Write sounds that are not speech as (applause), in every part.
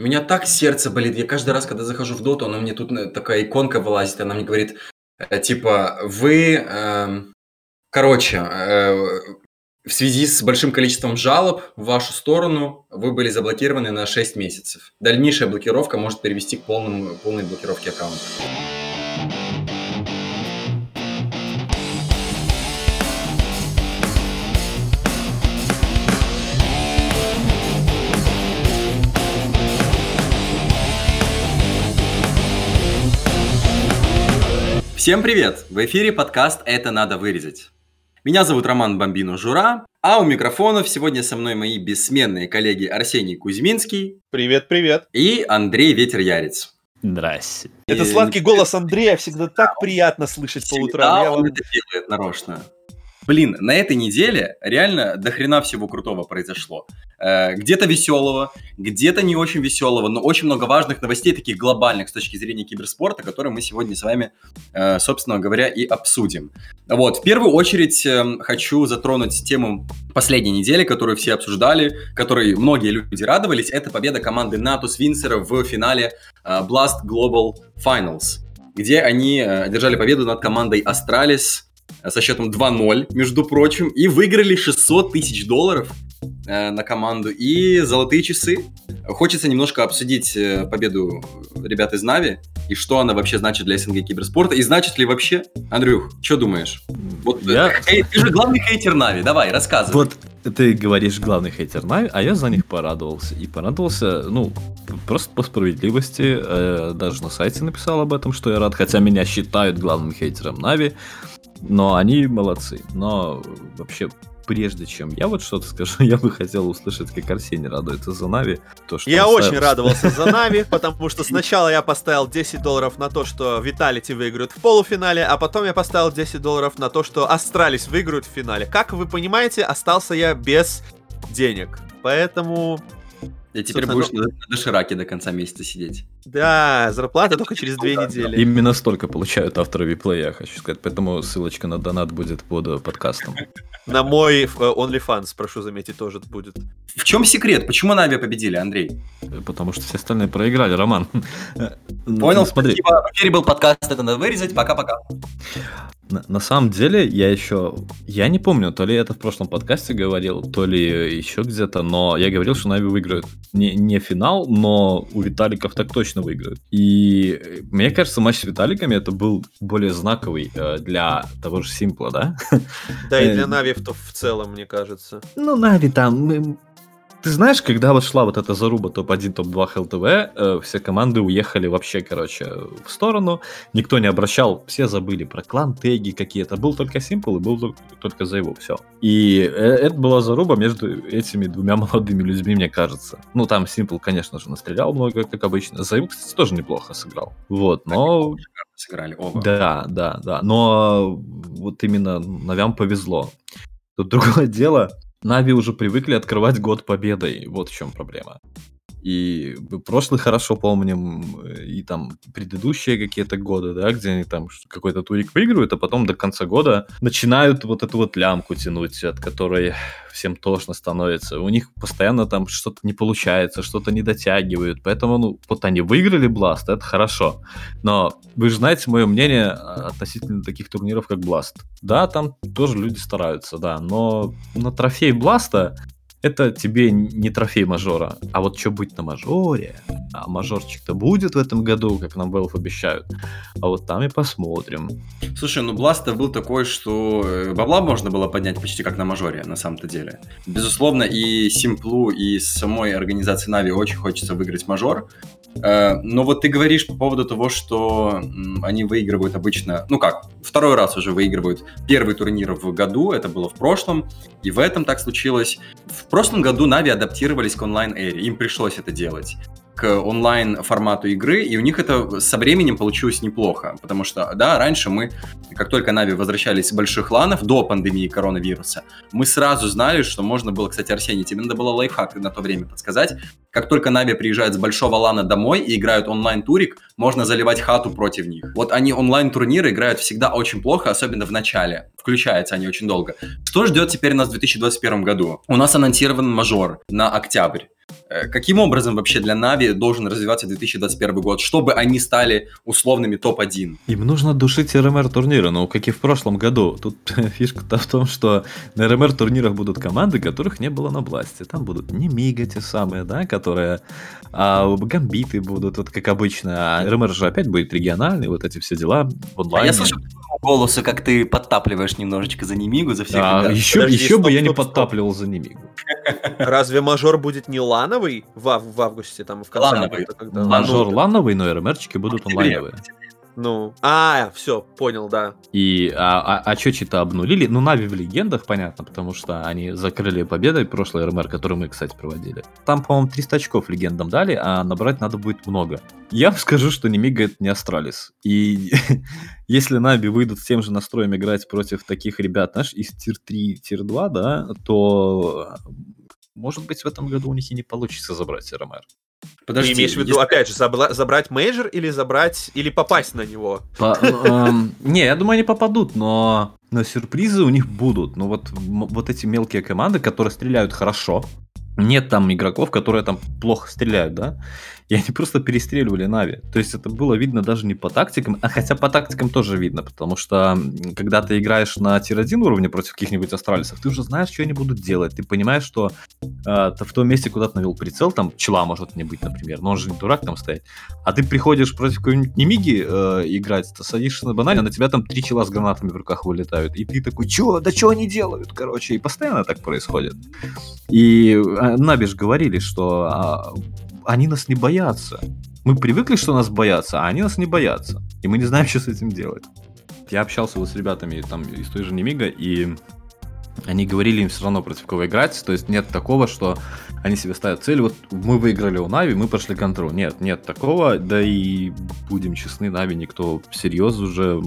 У меня так сердце болит. Я каждый раз, когда захожу в доту, она мне тут э, такая иконка вылазит, она мне говорит, э, типа, вы, э, короче, э, в связи с большим количеством жалоб в вашу сторону вы были заблокированы на 6 месяцев. Дальнейшая блокировка может привести к полному, полной блокировке аккаунта. Всем привет! В эфире подкаст «Это надо вырезать». Меня зовут Роман Бомбино Жура, а у микрофонов сегодня со мной мои бессменные коллеги Арсений Кузьминский. Привет, привет. И Андрей Ветер Ярец. Здрасте. Это сладкий голос Андрея всегда так приятно слышать по утрам. Я он это делает нарочно. Блин, на этой неделе реально до хрена всего крутого произошло. Э, где-то веселого, где-то не очень веселого, но очень много важных новостей, таких глобальных с точки зрения киберспорта, которые мы сегодня с вами, э, собственно говоря, и обсудим. Вот, в первую очередь э, хочу затронуть тему последней недели, которую все обсуждали, которой многие люди радовались. Это победа команды Natus Винсера в финале Blast Global Finals, где они одержали победу над командой Astralis со счетом 2-0, между прочим, и выиграли 600 тысяч долларов э, на команду и золотые часы. Хочется немножко обсудить э, победу ребят из NAVI и что она вообще значит для СНГ киберспорта и значит ли вообще. Андрюх, что думаешь? Вот я... э, ты же главный хейтер NAVI, давай, рассказывай. Вот ты говоришь главный хейтер NAVI, а я за них порадовался. И порадовался, ну, просто по справедливости. Э, даже на сайте написал об этом, что я рад, хотя меня считают главным хейтером NAVI. Но они молодцы. Но вообще, прежде чем я вот что-то скажу, (laughs) я бы хотел услышать, как Арсений радуется за NAVI. То, что я очень радовался за (laughs) NAVI, потому что сначала я поставил 10 долларов на то, что Vitality выиграют в полуфинале, а потом я поставил 10 долларов на то, что Astralis выиграют в финале. Как вы понимаете, остался я без денег. Поэтому и теперь будешь ну... на дошираке до конца месяца сидеть. Да, зарплата только через две недели. Именно столько получают авторы виплея, хочу сказать. Поэтому ссылочка на донат будет под э, подкастом. На мой э, OnlyFans, прошу заметить, тоже будет. В чем секрет? Почему Нави победили, Андрей? Потому что все остальные проиграли, Роман. (laughs) Понял, смотри. Спасибо. В эфире был подкаст, это надо вырезать. Пока-пока. На, на самом деле, я еще... Я не помню, то ли это в прошлом подкасте говорил, то ли еще где-то, но я говорил, что Нави выиграют не, не финал, но у Виталиков так точно выиграют. И мне кажется, матч с Виталиками это был более знаковый э, для того же Симпла, да? Да, и для Нави в целом, мне кажется. Ну, Нави там ты знаешь, когда вот шла вот эта заруба топ-1, топ-2 ХЛТВ, э, все команды уехали вообще, короче, в сторону. Никто не обращал, все забыли про клан, теги какие-то. Был только Simple и был только за его, все. И э, это была заруба между этими двумя (laughs) молодыми людьми, мне кажется. Ну, там Simple, конечно же, настрелял много, как обычно. Заим, кстати, тоже неплохо сыграл. Вот, но... Сыграли оба. Да, да, да. Но вот именно Навям повезло. Тут (laughs) другое дело, Нави уже привыкли открывать год победой. Вот в чем проблема. И прошлый хорошо помним, и там предыдущие какие-то годы, да, где они там какой-то турик выигрывают, а потом до конца года начинают вот эту вот лямку тянуть, от которой всем тошно становится. У них постоянно там что-то не получается, что-то не дотягивают. Поэтому, ну, вот они выиграли Blast, это хорошо. Но вы же знаете мое мнение относительно таких турниров, как Blast. Да, там тоже люди стараются, да, но на трофей Бласта это тебе не трофей мажора. А вот что будет на мажоре? А мажорчик-то будет в этом году, как нам Valve обещают. А вот там и посмотрим. Слушай, ну Бласт был такой, что э, бабла можно было поднять почти как на мажоре, на самом-то деле. Безусловно, и Симплу, и самой организации Нави очень хочется выиграть мажор. Э, но вот ты говоришь по поводу того, что они выигрывают обычно, ну как, второй раз уже выигрывают первый турнир в году, это было в прошлом, и в этом так случилось. В прошлом году Нави адаптировались к онлайн-эре, им пришлось это делать к онлайн-формату игры, и у них это со временем получилось неплохо, потому что, да, раньше мы, как только Нави возвращались с больших ланов, до пандемии коронавируса, мы сразу знали, что можно было, кстати, Арсений, тебе надо было лайфхак на то время подсказать, как только Нави приезжает с большого лана домой и играют онлайн-турик, можно заливать хату против них. Вот они онлайн-турниры играют всегда очень плохо, особенно в начале. Включаются они очень долго. Что ждет теперь нас в 2021 году? У нас анонсирован мажор на октябрь. Э, Каким образом вообще для Нави должен развиваться 2021 год, чтобы они стали условными топ-1? Им нужно душить РМР турниры, ну, как и в прошлом году. Тут (laughs) фишка-то в том, что на РМР турнирах будут команды, которых не было на Бласте. Там будут не Мига те самые, да, которые... А Гамбиты будут, вот как обычно. А РМР же опять будет региональный, вот эти все дела в А я слышу по голосу, как ты подтапливаешь немножечко за Немигу, за всех А, ребят. еще, Подожди, еще бы стоп, я не стоп, подтапливал за Немигу. Разве мажор будет не лановый в, в августе, там, в конце Лановый. Мажор Ну, лановый, но РМРчики будут онлайновые. Ну, а, все, понял, да. И а, а, а чё-то обнулили. Ну, NAVI в легендах, понятно, потому что они закрыли победой прошлый RMR, который мы, кстати, проводили. Там, по-моему, 300 очков легендам дали, а набрать надо будет много. Я вам скажу, что Nemiga это не Astralis. И (laughs) если NAVI выйдут с тем же настроем играть против таких ребят, знаешь, из tier-3, tier-2, да, то может быть в этом году у них и не получится забрать RMR. Ты имеешь в виду, если- опять же, забла- забрать мейджор или забрать, или попасть на него? По- эм, Не, я думаю, они попадут, но, но сюрпризы у них будут. Ну вот, вот эти мелкие команды, которые стреляют хорошо, нет там игроков, которые там плохо стреляют, да? И они просто перестреливали Нави. То есть это было видно даже не по тактикам, а хотя по тактикам тоже видно, потому что когда ты играешь на тир-1 уровне против каких-нибудь астралисов, ты уже знаешь, что они будут делать. Ты понимаешь, что э, ты в том месте, куда ты навел прицел, там чела может не быть, например, но он же не дурак там стоять. А ты приходишь против какой-нибудь Немиги э, играть, ты садишься на банане, а на тебя там три чела с гранатами в руках вылетают. И ты такой, чё, да чё они делают, короче. И постоянно так происходит. И э, Наби ж говорили, что а, они нас не боятся. Мы привыкли, что нас боятся, а они нас не боятся. И мы не знаем, (laughs) что с этим делать. Я общался вот с ребятами там из той же Немига, и они говорили им все равно против кого играть. То есть нет такого, что они себе ставят цель, вот мы выиграли у NAVI, мы прошли контроль. Нет, нет такого, да и будем честны, NAVI никто всерьез уже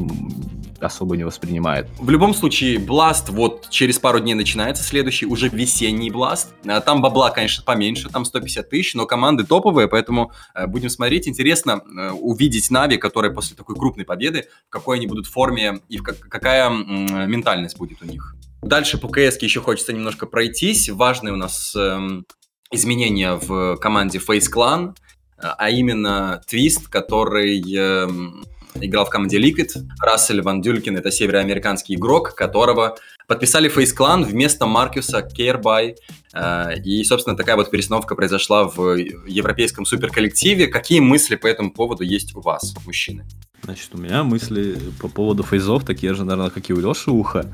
особо не воспринимает. В любом случае, BLAST вот через пару дней начинается следующий, уже весенний BLAST. Там бабла, конечно, поменьше, там 150 тысяч, но команды топовые, поэтому э, будем смотреть. Интересно э, увидеть NAVI, которые после такой крупной победы, в какой они будут форме и какая ментальность будет у них. Дальше по КС еще хочется немножко пройтись. Важные у нас эм, изменения в команде Face Clan, а именно Твист, который эм, играл в команде Liquid. Рассель Ван Дюлькин — это североамериканский игрок, которого подписали Face Clan вместо Маркуса Кербай. Э, И, собственно, такая вот перестановка произошла в европейском суперколлективе. Какие мысли по этому поводу есть у вас, мужчины? Значит, у меня мысли по поводу фейзов такие же, наверное, как и у Леши Уха.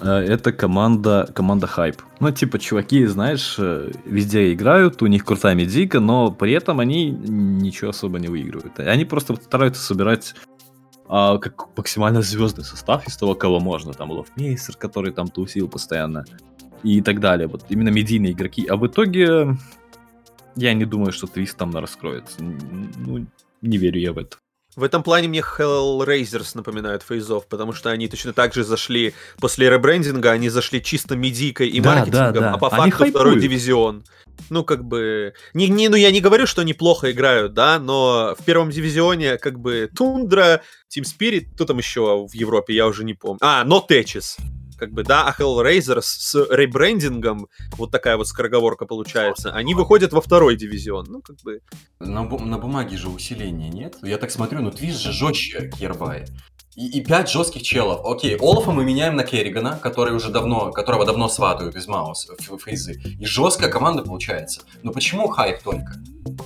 Э, Это команда, команда хайп. Ну, типа, чуваки, знаешь, э, везде играют, у них крутая медийка, но при этом они ничего особо не выигрывают. Они просто стараются собирать а, как максимально звездный состав из того, кого можно. Там Лофмейстер, который там тусил постоянно и так далее. Вот именно медийные игроки. А в итоге я не думаю, что твист там раскроется. Ну, не верю я в это. В этом плане мне Hellraisers напоминают фейзов, потому что они точно так же зашли после ребрендинга, они зашли чисто медийкой и Да, маркетингом, да, да. а по Они факту второй хайпуют. дивизион. Ну, как бы... Не, не, ну, я не говорю, что они плохо играют, да, но в первом дивизионе, как бы, Тундра, Team Spirit, кто там еще в Европе, я уже не помню. А, No Tetris. Как бы, да, а Hellraisers с ребрендингом, вот такая вот скороговорка получается, они выходят во второй дивизион. Ну, как бы... На, бу- на бумаге же усиления нет. Я так смотрю, ну твист же жестче Кербай. И, и пять жестких челов. Окей, Олафа мы меняем на Керригана, который уже давно, которого давно сватают из Маус в фейзы. И жесткая команда получается. Но почему хайп только?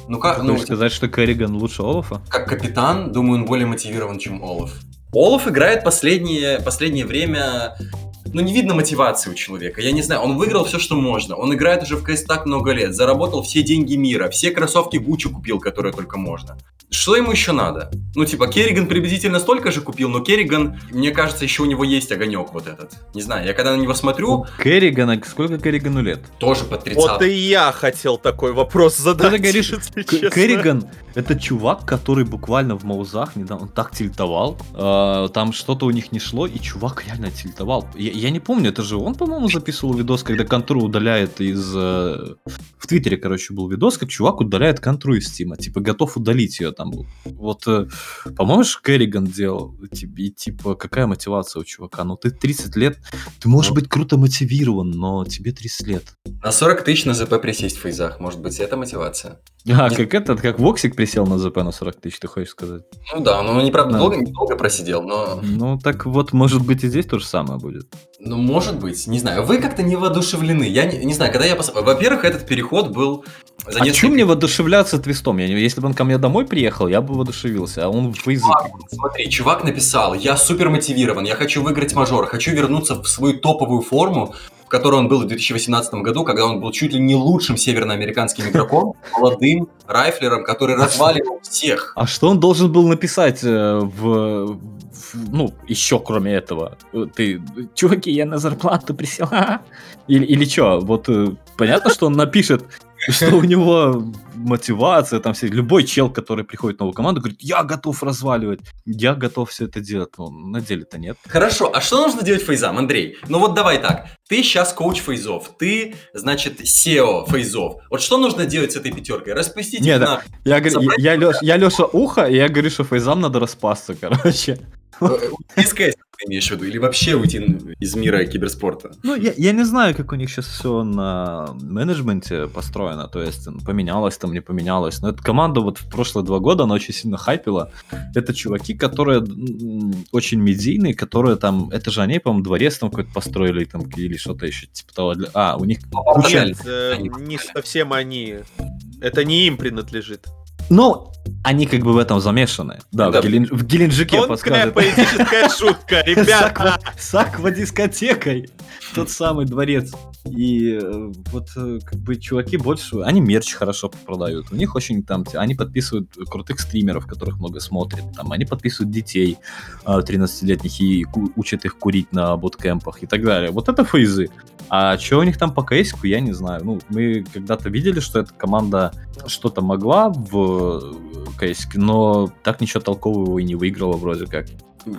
Ну как, ну, Хочешь сказать, что Керриган лучше Олафа? как капитан, думаю, он более мотивирован, чем Олаф. Олаф играет последнее, последнее время... Ну, не видно мотивации у человека. Я не знаю, он выиграл все, что можно. Он играет уже в КС так много лет. Заработал все деньги мира. Все кроссовки Гуччи купил, которые только можно. Что ему еще надо? Ну, типа, Керриган приблизительно столько же купил, но Керриган, мне кажется, еще у него есть огонек вот этот. Не знаю, я когда на него смотрю, Керригана, сколько Керригану лет? тоже под 30. Вот и я хотел такой вопрос задать. Ты говоришь, если К- честно. Керриган, Это чувак, который буквально в маузах недавно он так тильтовал. э, там что-то у них не шло, и чувак реально тильтовал. Я, я не помню, это же он, по-моему, записывал видос, когда контру удаляет из... э, в Твиттере, короче, был видос, как чувак удаляет контру из Стима. Типа, готов удалить ее там был. Вот, э, по-моему, Керриган делал. И, типа, какая мотивация у чувака? Ну, ты 30 лет, ты можешь Ну. быть круто мотивирован, но тебе 30 лет. На 40 тысяч на ЗП присесть в фейзах, может быть, это мотивация? А, Не- как этот, как Воксик присел на ЗП на 40 тысяч, ты хочешь сказать? Ну да, ну неправда, Да. долго, недолго просидел, но... Ну, так вот, может быть, и здесь то же самое будет. Ну, может быть, не знаю. Вы как-то не воодушевлены. Я не, не знаю, когда я пос... Во-первых, этот переход был за а несколько... мне воодушевляться твистом? Я, если бы он ко мне домой приехал, я бы воодушевился, а он в фейзы. Смотри, чувак написал, я супер мотивирован, я хочу выиграть мажор, хочу вернуться в свою топовую форму, в которой он был в 2018 году, когда он был чуть ли не лучшим северноамериканским игроком, (laughs) молодым райфлером, который разваливал всех. А что он должен был написать э, в, ну, еще кроме этого? Э, Ты, чуваки, я на зарплату присел. (laughs) ха-ха». Или, или что? Вот э, понятно, что он напишет, что у него мотивация, там все, любой чел, который приходит в новую команду, говорит, я готов разваливать, я готов все это делать. Ну, на деле-то нет. Хорошо, а что нужно делать фейзам, Андрей? Ну вот давай так, ты сейчас коуч фейзов, ты, значит, SEO фейзов. Вот что нужно делать с этой пятеркой? Распустить Не, их да. на... Я, говорю, Собрать- я, Лёш- я Леша Ухо, и я говорю, что фейзам надо распасться, короче. э, Из КС ты имеешь в виду? Или вообще уйти из мира киберспорта? Ну, я, я не знаю, как у них сейчас все на менеджменте построено, то есть поменялось там, не поменялось. Но эта команда вот в прошлые два года, она очень сильно хайпила. Это чуваки, которые очень медийные, которые там, это же они, по-моему, дворец там какой-то построили там, или что-то еще типа того. Для... А, у них куча... Нет, э, не совсем они. Это не им принадлежит. Ну, они как бы в этом замешаны. Да, Да. в, Гелен- в Геленджике Тонкая подскажет. поэтическая (laughs) шутка, ребята. С аквадискотекой. Тот самый дворец. И э, вот э, как бы чуваки больше, они мерч хорошо продают. У них очень там, те- они подписывают крутых стримеров, которых много смотрят. Там они подписывают детей э, 13-летних и ку- учат их курить на буткемпах и так далее. Вот это фейзы. А что у них там по кейсику, я не знаю. Ну, мы когда-то видели, что эта команда что-то могла в кейсике, но так ничего толкового и не выиграла вроде как.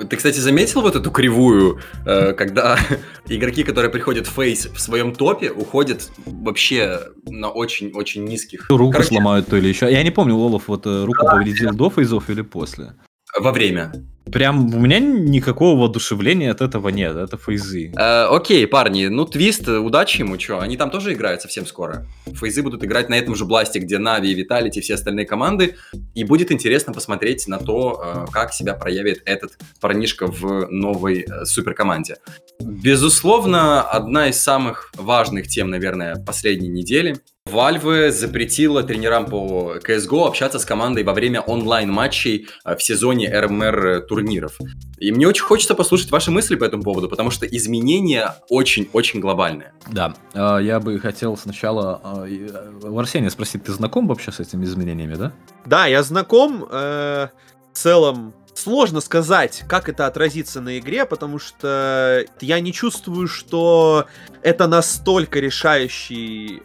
Ты, кстати, заметил вот эту кривую, э, когда (laughs) игроки, которые приходят в фейс в своем топе, уходят вообще на очень-очень низких... Руку Короче, сломают то или еще. Я не помню, Олаф вот э, руку повредил до фейзов или после. Во время. Прям у меня никакого воодушевления от этого нет, это фейзы. Э, окей, парни, ну твист, э, удачи ему, что? Они там тоже играют совсем скоро. Фейзы будут играть на этом же бласте, где Нави, Виталити и все остальные команды. И будет интересно посмотреть на то, э, как себя проявит этот парнишка в новой э, суперкоманде. Безусловно, одна из самых важных тем, наверное, последней недели. Valve запретила тренерам по CSGO общаться с командой во время онлайн-матчей э, в сезоне РМР турниров. И мне очень хочется послушать ваши мысли по этому поводу, потому что изменения очень-очень глобальные. Да, э, я бы хотел сначала э, и, э, у Арсения спросить, ты знаком вообще с этими изменениями, да? Да, я знаком. э, В целом, сложно сказать, как это отразится на игре, потому что я не чувствую, что это настолько решающий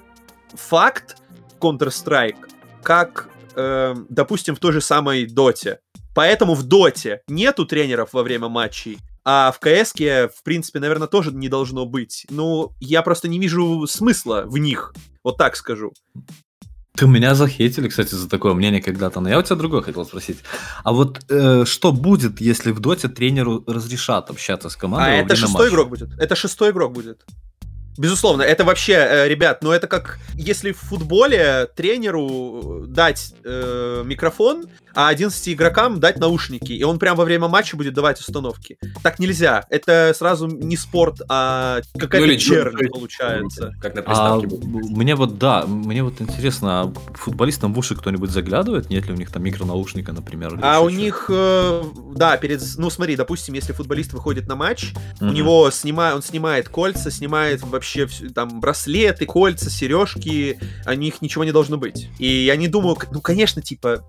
факт Counter-Strike, как, э, допустим, в той же самой Доте. Поэтому в Доте нету тренеров во время матчей, а в КС, в принципе, наверное, тоже не должно быть. Ну, я просто не вижу смысла в них, вот так скажу. Ты меня захейтили, кстати, за такое мнение когда-то, но я у тебя другое хотел спросить. А вот э, что будет, если в доте тренеру разрешат общаться с командой А это шестой матча? игрок будет. Это шестой игрок будет. Безусловно, это вообще, э, ребят, ну это как если в футболе тренеру дать э, микрофон, а 11 игрокам дать наушники, и он прямо во время матча будет давать установки. Так нельзя. Это сразу не спорт, а какая-то Ну чернь получается. Как на А приставке будет. мне вот, да, мне вот интересно, а футболистам в уши кто-нибудь заглядывает? Нет ли у них там микронаушника, например? А еще у чего? них, э, да, перед, ну смотри, допустим, если футболист выходит на матч, у Мгм. него снима, он снимает кольца, снимает вообще там браслеты, кольца, сережки, о них ничего не должно быть. И я не думаю, ну конечно, типа,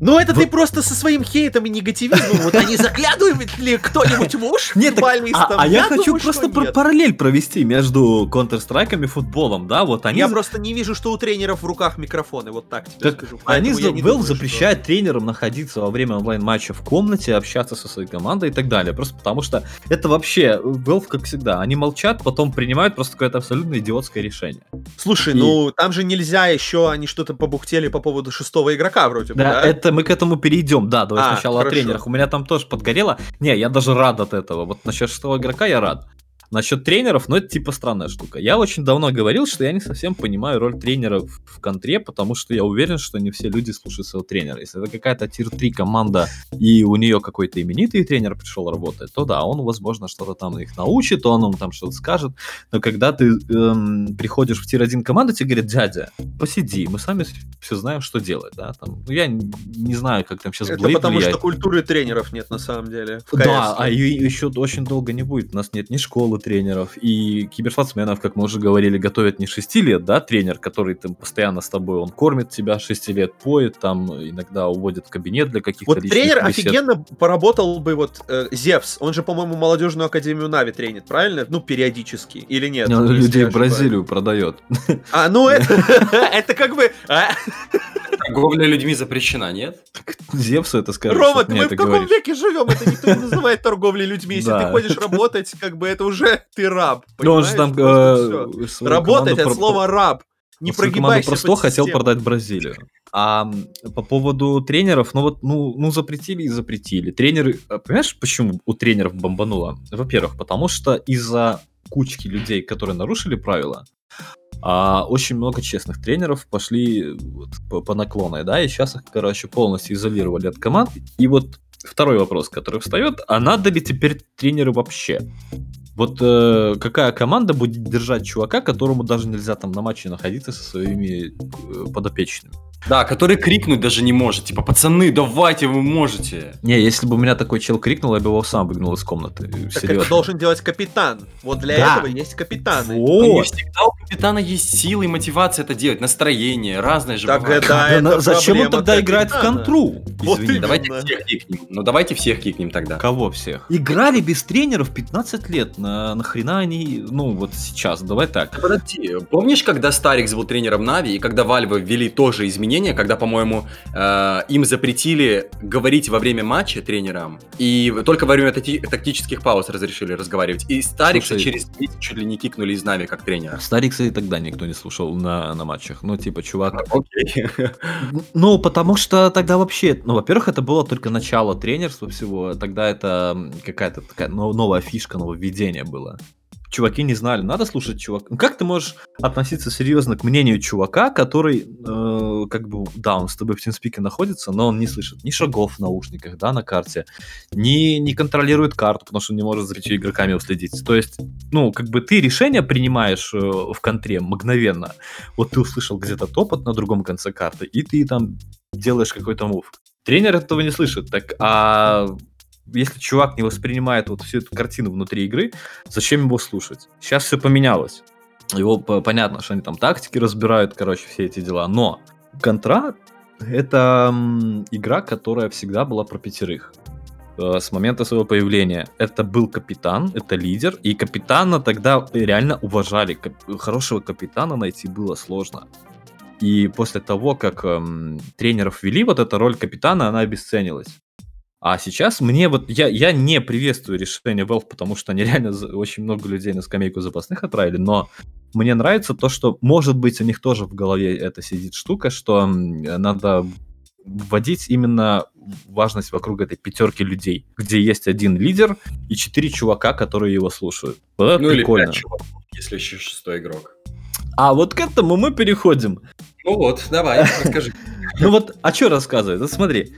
Ну это ты просто со своим хейтом и негативизмом. Вот они заглядывают ли кто-нибудь в уши Нет, так, футболистам? а, а я, хочу просто параллель провести между Counter-Strike и футболом, да, вот они... Я просто не вижу, что у тренеров в руках микрофоны, вот так тебе скажу. они Valve запрещает тренерам находиться во время онлайн-матча в комнате, общаться со своей командой и так далее. Просто потому что это вообще Valve, как всегда, они молчат, потом принимают просто какое-то абсолютно идиотское решение. Слушай, ну там же нельзя еще, они что-то побухтели по поводу шестого игрока вроде бы, Да, да? это мы к этому перейдем. Да, давай А, сначала хорошо. о тренерах. У меня там тоже подгорело. Не, я даже рад от этого. Вот насчет шестого игрока я рад. Насчет тренеров, ну это типа странная штука. Я очень давно говорил, что я не совсем понимаю роль тренера в, контре, потому что я уверен, что не все люди слушают своего тренера. Если это какая-то тир-3 команда, и у нее какой-то именитый тренер пришел работать, то да, он, возможно, что-то там их научит, он им там что-то скажет. Но когда ты эм, приходишь в tier-1 команду, тебе говорят, дядя, посиди, мы сами все знаем, что делать. Да? Там, ну, я не знаю, как там сейчас Это Blade потому влияет. что культуры тренеров нет на самом деле. Да, а ее еще очень долго не будет. У нас нет ни школы тренеров, и киберспортсменов, как мы уже говорили, готовят не 6 лет, да, тренер, который там постоянно с тобой, он кормит тебя 6 лет, поет, там иногда уводит в кабинет для каких-то Вот тренер бесед. офигенно поработал бы вот э, Зевс, он же, по-моему, молодежную академию NAVI тренит, правильно? Ну, периодически, или нет? Ну, Людей в ошибаюсь? Бразилию продает. А, ну это, (laughs) (laughs) это как бы... Торговля людьми запрещена, нет? Зевсу это скажешь, Рома, ты мы в каком говоришь. веке живем? Это никто не называет торговлей людьми. Если ты ходишь работать, как бы это уже ты раб. Ну, он же там э, Работать от слова раб. Не прогибайся просто хотел продать Бразилию. А по поводу тренеров, ну вот, ну, ну запретили и запретили. Тренеры, а, понимаешь, почему у тренеров бомбануло? Во-первых, потому что из-за кучки людей, которые нарушили правила, а очень много честных тренеров пошли вот по, по наклонной, да, и сейчас их, короче, полностью изолировали от команд. И вот второй вопрос, который встает, а надо ли теперь тренеры вообще? Вот э, какая команда будет держать чувака, которому даже нельзя там на матче находиться со своими э, подопечными? Да, который крикнуть даже не может. Типа, пацаны, давайте, вы можете. Не, если бы у меня такой чел крикнул, я бы его сам выгнал из комнаты. Так Серьезно. это должен делать капитан. Вот для Да. этого есть капитаны. Но не Вот. всегда у капитана есть силы и мотивация это делать, настроение, разное же Так бывает. это- Да, это зачем он тогда играет в капитана. контру? Вот Извини. именно. Давайте всех кикнем. Ну давайте всех кикнем тогда. Кого всех? Играли без тренеров 15 лет. На, нахрена они, ну вот сейчас, давай так. Подожди, помнишь, когда Старикс был тренером Нави, и когда Вальвы ввели тоже изменения, когда, по-моему, э, им запретили говорить во время матча тренерам, и только во время такти- тактических пауз разрешили разговаривать. И Старикса Слушай. через чуть ли не кикнули из Нави как тренера. Старикса и тогда никто не слушал на, на матчах. Ну, типа, чувак, Окей. Ну, потому что тогда вообще, ну, во-первых, это было только начало тренерства всего, тогда это какая-то такая но- новая фишка, нововведение было. Чуваки не знали, надо слушать чувака. Ну, как ты можешь относиться серьезно к мнению чувака, который, э, как бы, да, он с тобой в тимспике находится, но он не слышит ни шагов в наушниках, да, на карте, ни, не контролирует карту, потому что он не может за пятью игроками уследить. То есть, ну, как бы ты решение принимаешь э, в контре мгновенно. Вот ты услышал где-то топот на другом конце карты, и ты там делаешь какой-то мув. Тренер этого не слышит. Так, а если чувак не воспринимает вот всю эту картину внутри игры, зачем его слушать? Сейчас все поменялось. Его по- понятно, что они там тактики разбирают, короче, все эти дела. Но контра это игра, которая всегда была про пятерых э, с момента своего появления. Это был капитан, это лидер, и капитана тогда реально уважали. Хорошего капитана найти было сложно. И после того, как эм, тренеров ввели, вот эта роль капитана, она обесценилась. А сейчас мне вот, я, я не приветствую решение Valve, потому что они (laughs) реально очень много людей на скамейку запасных отправили, но мне нравится то, что, может быть, у них тоже в голове это сидит штука, что надо вводить именно важность вокруг этой пятерки людей, где есть один лидер и четыре чувака, которые его слушают. Вот это Ну или прикольно. пять чуваков, если еще шестой игрок. А вот к этому мы переходим. Ну вот, давай, расскажи. (laughs) Ну вот, а что рассказывать? Вот смотри,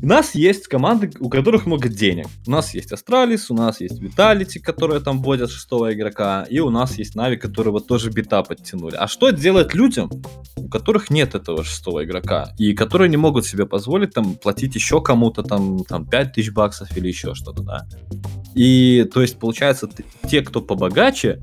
у нас есть команды, у которых много денег. У нас есть Astralis, у нас есть Vitality, которые там вводят шестого игрока, и у нас есть NAVI, которые вот тоже бита подтянули. А что делать людям, у которых нет этого шестого игрока, и которые не могут себе позволить там платить еще кому-то там, там 5 тысяч баксов или еще что-то, да? И, то есть, получается, те, кто побогаче,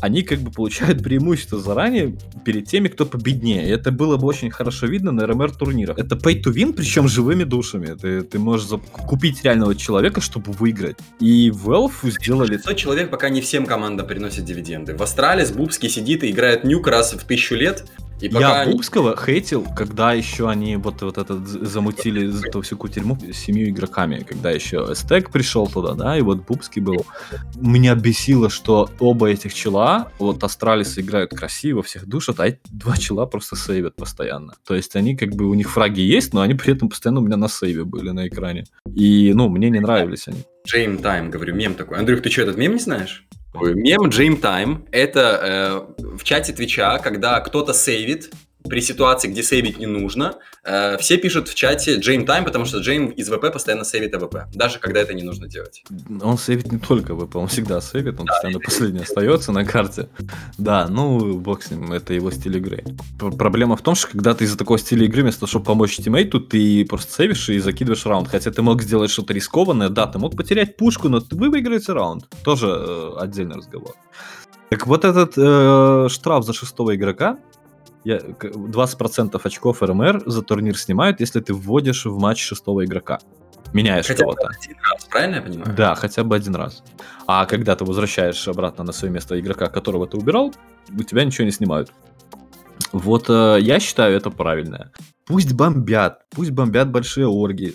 они как бы получают (laughs) преимущество заранее перед теми, кто победнее. И это было бы очень хорошо видно на РМР турнирах. Это pay to win, причем живыми душами. Ты, ты можешь купить реального человека, чтобы выиграть. И Valve сделали... 100 человек, пока не всем команда приносит дивиденды. В Астралис Бубский сидит и играет нюк раз в тысячу лет, и пока Я они- Бубского хейтил, когда еще они вот, вот этот замутили эту всю кутерьму с семью игроками, когда еще Стек пришел туда, да, и вот Бубский был. Меня бесило, что оба этих чела, вот Astralis играют красиво, всех душат, а эти два чела просто сейвят постоянно. То есть они как бы, у них фраги есть, но они при этом постоянно у меня на сейве были на экране. И, ну, мне не нравились они. Jame Time, говорю, мем такой. Андрюх, ты что, этот мем не знаешь? Мем Jame Time – это э, в чате Twitch'а, когда кто-то сейвит, при ситуации, где сейвить не нужно, э, все пишут в чате Jame Time, потому что Jame из VP постоянно сейвит AWP, даже когда это не нужно делать. Он сейвит не только VP, он всегда сейвит, он постоянно последний остается на карте. Да, ну, бог с ним, это его стиль игры. Проблема в том, что когда ты из-за такого стиля игры, вместо того, чтобы помочь тиммейту, ты просто сейвишь и закидываешь раунд. Хотя ты мог сделать что-то рискованное, да, ты мог потерять пушку, но вы выиграете раунд. Тоже э, отдельный разговор. Так вот этот э, штраф за шестого игрока, я, к- 20% очков РМР за турнир снимают, если ты вводишь в матч шестого игрока. Меняешь Хотя бы кого-то. один раз, правильно я понимаю? Да, хотя бы один раз. А когда ты возвращаешь обратно на свое место игрока, которого ты убирал, у тебя ничего не снимают. Вот э, я считаю это правильно. Пусть бомбят, пусть бомбят большие орги.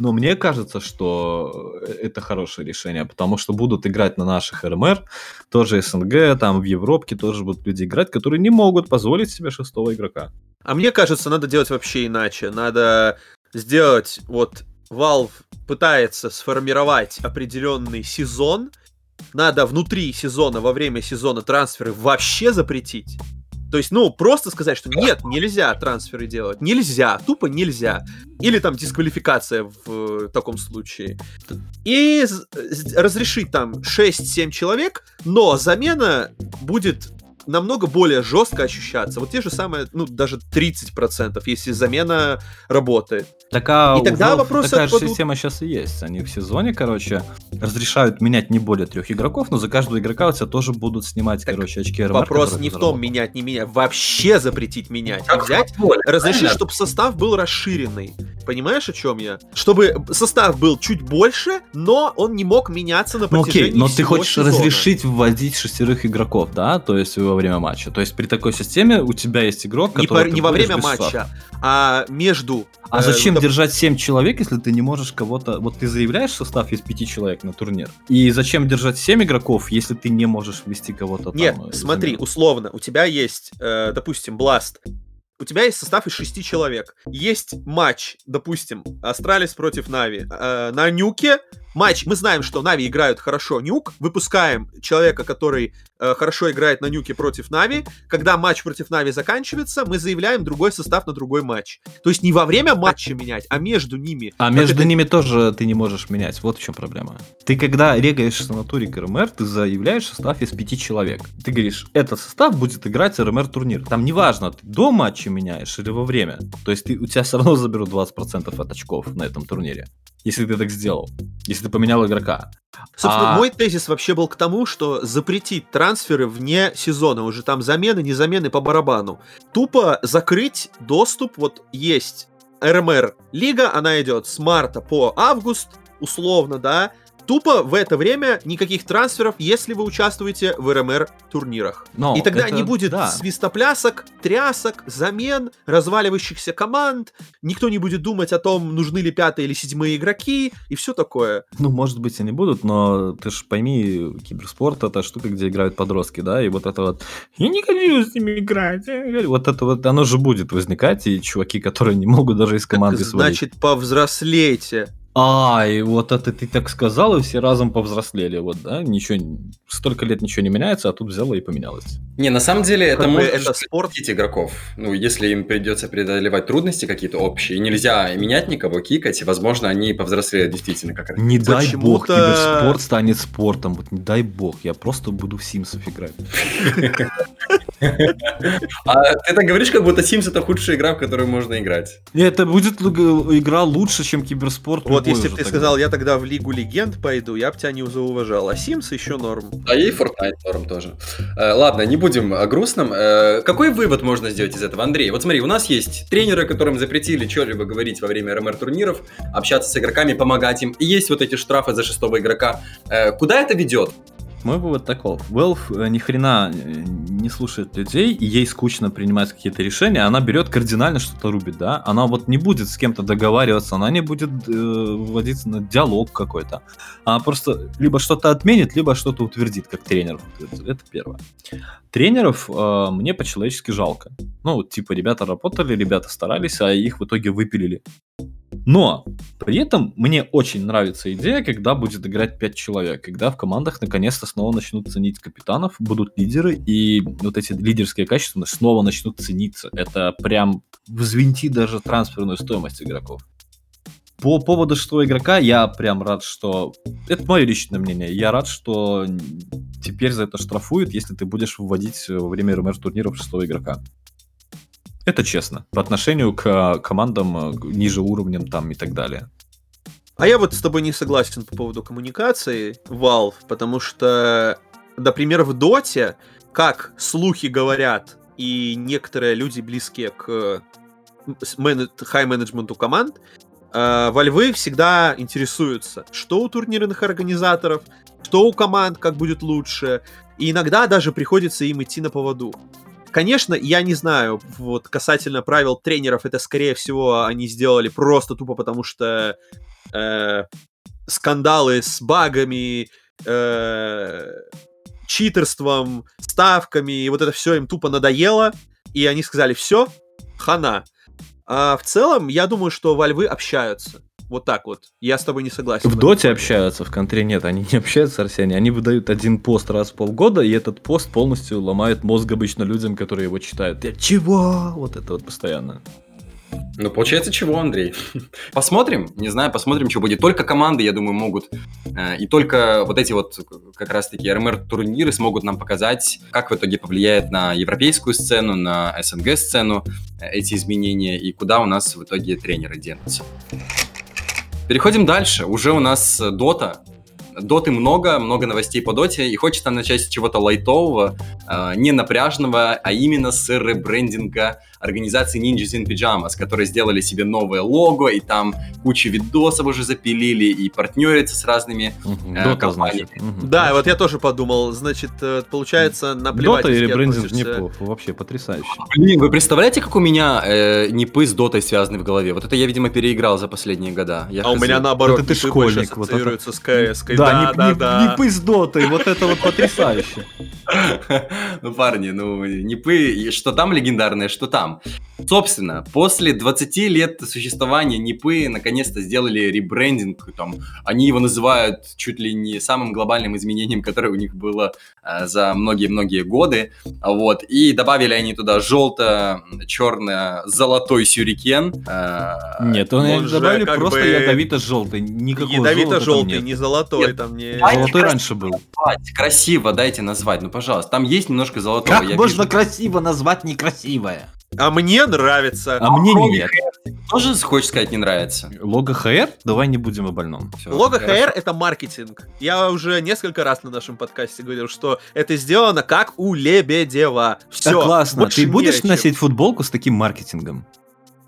Но мне кажется, что э, это хорошее решение, потому что будут играть на наших РМР, тоже СНГ, там в Европе тоже будут люди играть, которые не могут позволить себе шестого игрока. А мне кажется, надо делать вообще иначе. Надо сделать, вот, Valve пытается сформировать определенный сезон. Надо внутри сезона, во время сезона трансферы вообще запретить. То есть, ну, просто сказать, что нет, нельзя трансферы делать. Нельзя, тупо нельзя. Или там дисквалификация в э, таком случае. И разрешить там 6-7 человек, но замена будет намного более жестко ощущаться. Вот те же самые, ну, даже 30%, если замена работает. Так, а И тогда Valve вопросы такая же система сейчас и есть. Они в сезоне, короче, разрешают менять не более трех игроков, но за каждого игрока у тебя тоже будут снимать, Так короче, очки РМР. Вопрос не в том, заработал. менять, не менять. Вообще запретить менять. И Как взять, футболе, разрешить, правильно? чтобы состав был расширенный. Понимаешь, о чем я? Чтобы состав был чуть больше, но он не мог меняться на Ну протяжении окей, но ты хочешь сезона. разрешить вводить шестерых игроков, да, то есть во время матча. То есть при такой системе у тебя есть игрок, не, которого по- не во время матча, а между. А э, зачем доп- держать 7 человек, если ты не можешь кого-то... Вот ты заявляешь состав из 5 человек на турнир. И зачем держать 7 игроков, если ты не можешь ввести кого-то там? Нет, э, смотри, замену? условно, у тебя есть, э, допустим, Бласт. У тебя есть состав из шести человек. Есть матч, допустим, Astralis против NAVI. Э, на Нюке матч, мы знаем, что NAVI играют хорошо Нюк, выпускаем человека, который э, хорошо играет на Нюке против NAVI. Когда матч против NAVI заканчивается, мы заявляем другой состав на другой матч. То есть не во время матча менять, а между ними. А Как между это- ними тоже ты не можешь менять. Вот в чем проблема. Ты когда регаешься на туре RMR, ты заявляешь состав из пяти человек. Ты говоришь, этот состав будет играть RMR турнир. Там неважно, ты до матча меняешь или во время. То есть ты, у тебя все равно заберут 20% от очков на этом турнире. Если ты так сделал. Если ты поменял игрока. Собственно, А- мой тезис вообще был к тому, что запретить трансферы вне сезона, уже там замены, не замены по барабану. Тупо закрыть доступ, вот есть РМР лига, она идет с марта по август, условно, да, Тупо в это время никаких трансферов, если вы участвуете в РМР турнирах. Но И тогда это- не будет да. свистоплясок, трясок, замен, разваливающихся команд. Никто не будет думать о том, нужны ли пятые или седьмые игроки и все такое. Ну, может быть, они будут, но ты ж пойми, киберспорт это штука, где играют подростки, да, и вот это вот «Я не хочу с ними играть», я не хочу». вот это вот, оно же будет возникать, и чуваки, которые не могут даже из команды свалить. Значит, повзрослейте. А, и вот это ты так сказал, и все разом повзрослели, вот, да, ничего, столько лет ничего не меняется, а тут взяло и поменялось. Не, на самом деле это может это спорт. спорт игроков. Ну, если им придется преодолевать трудности какие-то общие, нельзя менять никого, кикать, и, возможно, они повзрослеют действительно как Не дай бог, киберспорт станет спортом, вот не дай бог, я просто буду в Симсов играть. А ты так говоришь, как будто Sims это худшая игра, в которую можно играть. Это будет л- игра лучше, чем киберспорт. Вот если бы ты тогда. сказал, я тогда в Лигу Легенд пойду, я бы тебя не зауважал. А Sims еще норм. А ей Fortnite норм тоже. Э, ладно, не будем о грустном. Э, какой вывод можно сделать из этого, Андрей? Вот смотри, у нас есть тренеры, которым запретили что-либо говорить во время РМР-турниров, общаться с игроками, помогать им. И есть вот эти штрафы за шестого игрока. Э, куда это ведет? Мой вывод таков. Valve э, ни хрена э, не слушает людей, и ей скучно принимать какие-то решения, она берет кардинально что-то рубит, да? Она вот не будет с кем-то договариваться, она не будет э, вводиться на диалог какой-то. Она просто либо что-то отменит, либо что-то утвердит, как утвердит. Это первое. Тренеров э, мне по-человечески жалко. Ну, типа, ребята работали, ребята старались, а их в итоге выпилили. Но при этом мне очень нравится идея, когда будет играть 5 человек, когда в командах наконец-то снова начнут ценить капитанов, будут лидеры, и вот эти лидерские качества снова начнут цениться. Это прям взвинтит даже трансферную стоимость игроков. По поводу шестого игрока, я прям рад, что... Это мое личное мнение. Я рад, что теперь за это штрафуют, если ты будешь вводить во время РМР-турниров шестого игрока. Это честно. По отношению к э, командам э, ниже уровнем там и так далее. А я вот с тобой не согласен по поводу коммуникации Valve, потому что, например, в Доте, как слухи говорят, и некоторые люди близкие к хай-менеджменту команд, э, во львы всегда интересуются, что у турнирных организаторов, что у команд, как будет лучше, и иногда даже приходится им идти на поводу. Конечно, я не знаю, вот касательно правил тренеров, это скорее всего они сделали просто тупо потому, что э, скандалы с багами, э, читерством, ставками, и вот это все им тупо надоело, и они сказали, все, хана. А в целом, я думаю, что во львы общаются. Вот так вот. Я с тобой не согласен. В доте общаются, в контре нет. Они не общаются, Арсений. Они выдают один пост раз в полгода, и этот пост полностью ломает мозг обычно людям, которые его читают. Я, Чего? Вот это вот постоянно. Ну, получается, чего, Андрей? (laughs) Посмотрим, не знаю, посмотрим, что будет. Только команды, я думаю, могут, э, и только вот эти вот как раз-таки РМР-турниры смогут нам показать, как в итоге повлияет на европейскую сцену, на СНГ-сцену э, эти изменения, и куда у нас в итоге тренеры денутся. Переходим дальше. Уже у нас э, Дота. Доты много, много новостей по доте, и хочется начать с чего-то лайтового, э, не напряжного, а именно с ребрендинга организации Ninjas in Pyjamas, которые сделали себе новое лого, и там кучу видосов уже запилили, и партнерятся с разными Мгм. Э, Дота, компания. значит. Мгм. Да, вот я тоже подумал, значит, э, получается, наплевать. Дота и ребрендинг неплохо, вообще потрясающе. Блин, вы представляете, как у меня э, непы с дотой связаны в голове? Вот это я, видимо, переиграл за последние года. Я А у хз. меня наоборот, Это ты школьник, вот это- с КС. Да, Да, не, да, не- да. не пы с дотой, вот это вот потрясающе. (laughs) Ну, парни, ну, непы, что там легендарное, что там. Собственно, после 20 лет существования Непы наконец-то сделали ребрендинг. Там, они его называют чуть ли не самым глобальным изменением, (laughs) которое у них было э, за многие-многие годы. Вот. И добавили они туда желто-черно-золотой сюрикен. Э, Нет, он, Он добавили как просто бы ядовито-желтый. Никакого там Ядовито-желтый, нет. не золотой, Нет. там не... Золотой красиво. раньше был. назвать, Красиво дайте назвать, ну, пожалуйста. Там есть немножко золотого. я вижу. красиво назвать некрасивое? А мне нравится. А мне Кроме нет. Тоже, хочешь сказать, не нравится? Лого ХР? Давай не будем о больном. Всё, Лого. HR это маркетинг. Я уже несколько раз на нашем подкасте говорил, что это сделано как у Лебедева. Все. Так классно. Ты будешь носить футболку с таким маркетингом?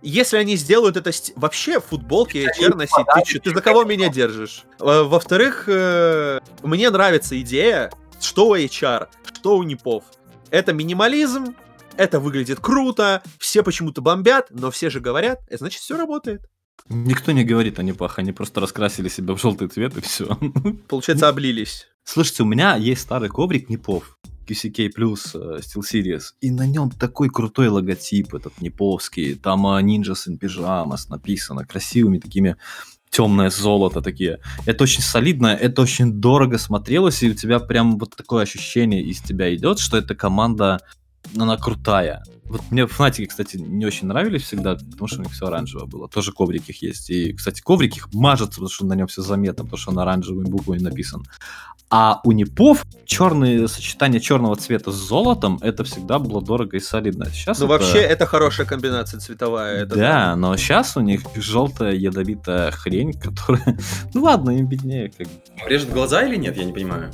Если они сделают это ст- вообще футболки HR носить, ты, чё, ты за кого меня держишь? Э, Во-вторых, э, мне нравится идея, что у HR, что у Непов. Это минимализм, это выглядит круто, все почему-то бомбят, но все же говорят, значит все работает. Никто не говорит о непах, они просто раскрасили себя в желтый цвет и все. Получается, облились. Слушайте, у меня есть старый коврик Непов. QCK Plus э, SteelSeries. И на нем такой крутой логотип этот неповский. Там э, Ninjas in Pyjamas написано красивыми такими темное золото такие. Это очень солидно, это очень дорого смотрелось, и у тебя прям вот такое ощущение из тебя идет, что эта команда, она крутая. Вот мне Фнатики, кстати, не очень нравились всегда, потому что у них все оранжевое было. Тоже коврик их есть. И, кстати, коврик их мажется, потому что на нем все заметно, потому что он оранжевыми буквами написан. А у Непов черные сочетание черного цвета с золотом это всегда было дорого и солидно. Сейчас Ну, это- вообще, это хорошая комбинация цветовая. это да, но сейчас у них желтая ядовитая хрень, которая... (laughs) Ну ладно, им беднее. Как... Режет глаза или нет, я не понимаю.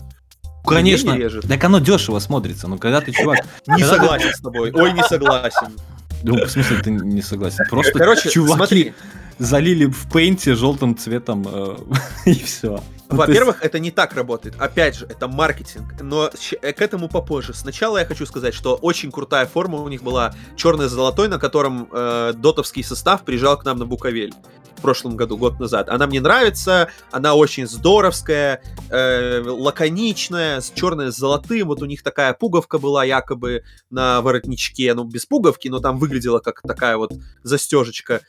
Конечно, не режет. так оно дешево смотрится, но когда ты, чувак... Не согласен с тобой. Ой, не согласен. Ну, в смысле, ты не согласен? Просто Короче, чуваки смотри. залили в пейнте желтым цветом э, (laughs) и все. Во-первых, это не так работает. Опять же, это маркетинг. Но э, к этому попозже. Сначала я хочу сказать, что очень крутая форма у них была черный с золотой, на котором э, дотовский состав приезжал к нам на Буковель в прошлом году, год назад. Она мне нравится, она очень здоровская, э, лаконичная, с черная с золотым. Вот у них такая пуговка была якобы на воротничке, ну без пуговки, но там выглядела как такая вот застежечка.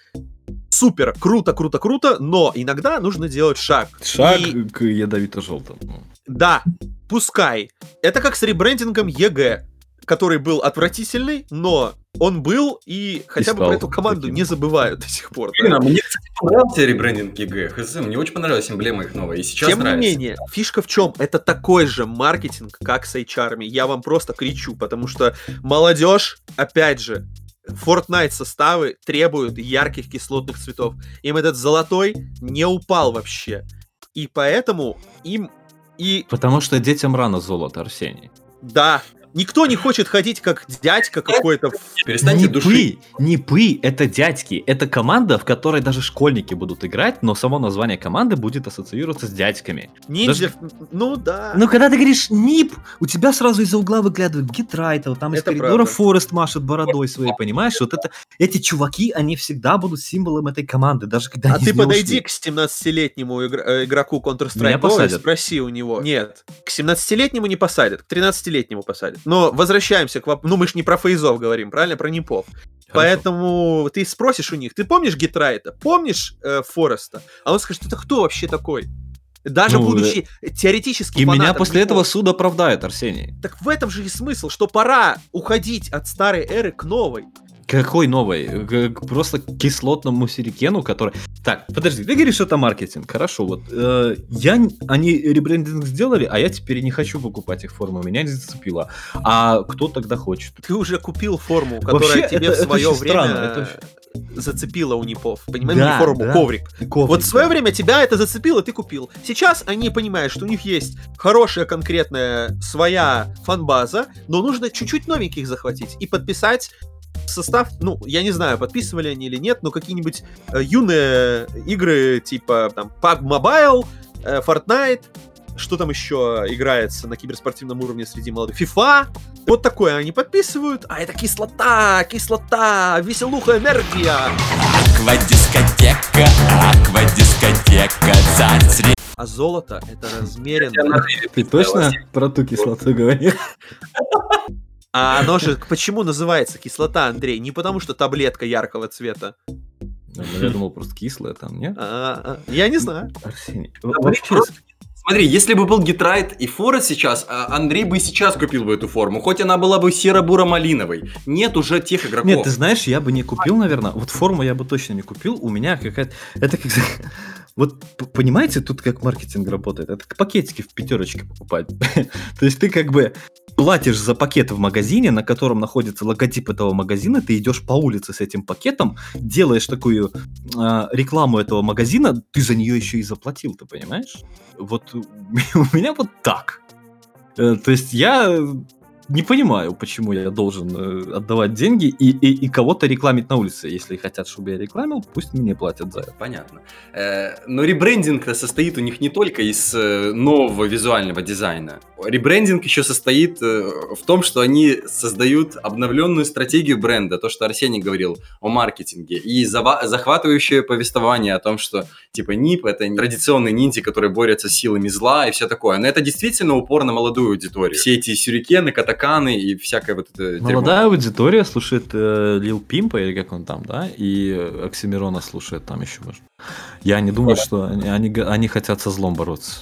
Супер, круто, круто, круто, но иногда нужно делать шаг. Шаг И- к ядовито-желтому. да, пускай. Это как с ребрендингом EG, который был отвратительный, но он был, и хотя бы стал про эту команду таким. не забывают до сих пор. Блин, а мне, кстати, понравился ребрендинг EG. Хз, мне очень понравилась эмблема их новая. И сейчас Тем нравится. не менее, фишка в чем? Это такой же маркетинг, как с HR. Я вам просто кричу, потому что молодежь, опять же, Fortnite составы требуют ярких кислотных цветов. Им этот золотой не упал вообще. И поэтому им и Потому что детям рано золото, Арсений. да, никто не хочет ходить как дядька какой-то (laughs) Перестаньте не душить. пы, не пы, это дядьки. Это команда, в которой даже школьники будут играть, но само название команды будет ассоциироваться с дядьками. ниндзя. Ну да. Но когда ты говоришь НИП, у тебя сразу из-за угла выглядывает GeT_RiGhT, там из Это коридора правда. f0rest машет бородой своей, понимаешь? Вот это, эти чуваки, они всегда будут символом этой команды, даже когда а ты из подойди ушли. к 17-летнему игр- э, игроку Counter-Strike и спроси у него. Нет, к 17-летнему не посадят, к 13-летнему посадят. Но возвращаемся к воп- Ну, мы же не про фейзов говорим, правильно? Про нипов. Хорошо. Поэтому ты спросишь у них, ты помнишь Гитрайта? Помнишь э, Фореста? А он скажет, это кто вообще такой? Даже Ну, будучи теоретически И меня после этого суд оправдает, Арсений. Так в этом же и смысл, что пора уходить от старой эры к новой. Какой новой? К- просто кислотному сирикену, который... Так, подожди, ты говоришь, это маркетинг. Хорошо, вот э, я... Они ребрендинг сделали, а я теперь не хочу покупать их форму, меня не зацепило. А кто тогда хочет? Ты уже купил форму, которая Вообще, тебе это- в это свое очень время странно, это зацепила у Непов. Понимаешь, Да, не форму, да. коврик. Коврик, Вот в свое да. время тебя это зацепило, ты купил. Сейчас они понимают, что у них есть хорошая конкретная своя фанбаза, но нужно чуть-чуть новеньких захватить и подписать в состав, ну, я не знаю, подписывали они или нет, но какие-нибудь э, юные игры типа там PUBG Mobile, э, Fortnite, что там еще играется на киберспортивном уровне среди молодых? FIFA. Вот такое они подписывают, а это кислота, кислота, веселуха, энергия. Аквадискотека, аквадискотека, царь А золото это размеренно. Ты точно про ту кислоту говоришь? А оно же почему называется кислота, Андрей? Не потому что таблетка яркого цвета. Ну, Я думал, просто кислое там, нет? А, а, Я не знаю. Арсений. Смотри, если бы был Гитрайт и Форест сейчас, а Андрей бы сейчас купил бы эту форму, хоть она была бы серо-буро-малиновой. Нет уже тех игроков. Нет, ты знаешь, я бы не купил, наверное. Вот форму я бы точно не купил. У меня какая-то... Это как... (laughs) Вот, понимаете, тут как маркетинг работает. Это пакетики в пятерочке покупать. (laughs) То есть ты как бы платишь за пакет в магазине, на котором находится логотип этого магазина, ты идешь по улице с этим пакетом, делаешь такую а, рекламу этого магазина, ты за нее еще и заплатил, ты понимаешь? Вот у (laughs) у меня вот так. Э, То есть я не понимаю, почему я должен э, отдавать деньги и, и, и кого-то рекламить на улице. Если хотят, чтобы я рекламил, пусть мне платят за это. Понятно. Э, Но ребрендинг состоит у них не только из э, нового визуального дизайна. Ребрендинг еще состоит в том, что они создают обновленную стратегию бренда, то, что Арсений говорил о маркетинге, и захватывающее повествование о том, что типа НИП это не традиционные ниндзя, которые борются с силами зла и все такое. Но это действительно упор на молодую аудиторию. Все эти сюрикены, катаканы и всякое вот это дерьмо. Молодая аудитория слушает э, Лил Пимпа, или как он там, да, и Оксимирона слушает там еще, может. Я не думаю, что они, они, они хотят со злом бороться.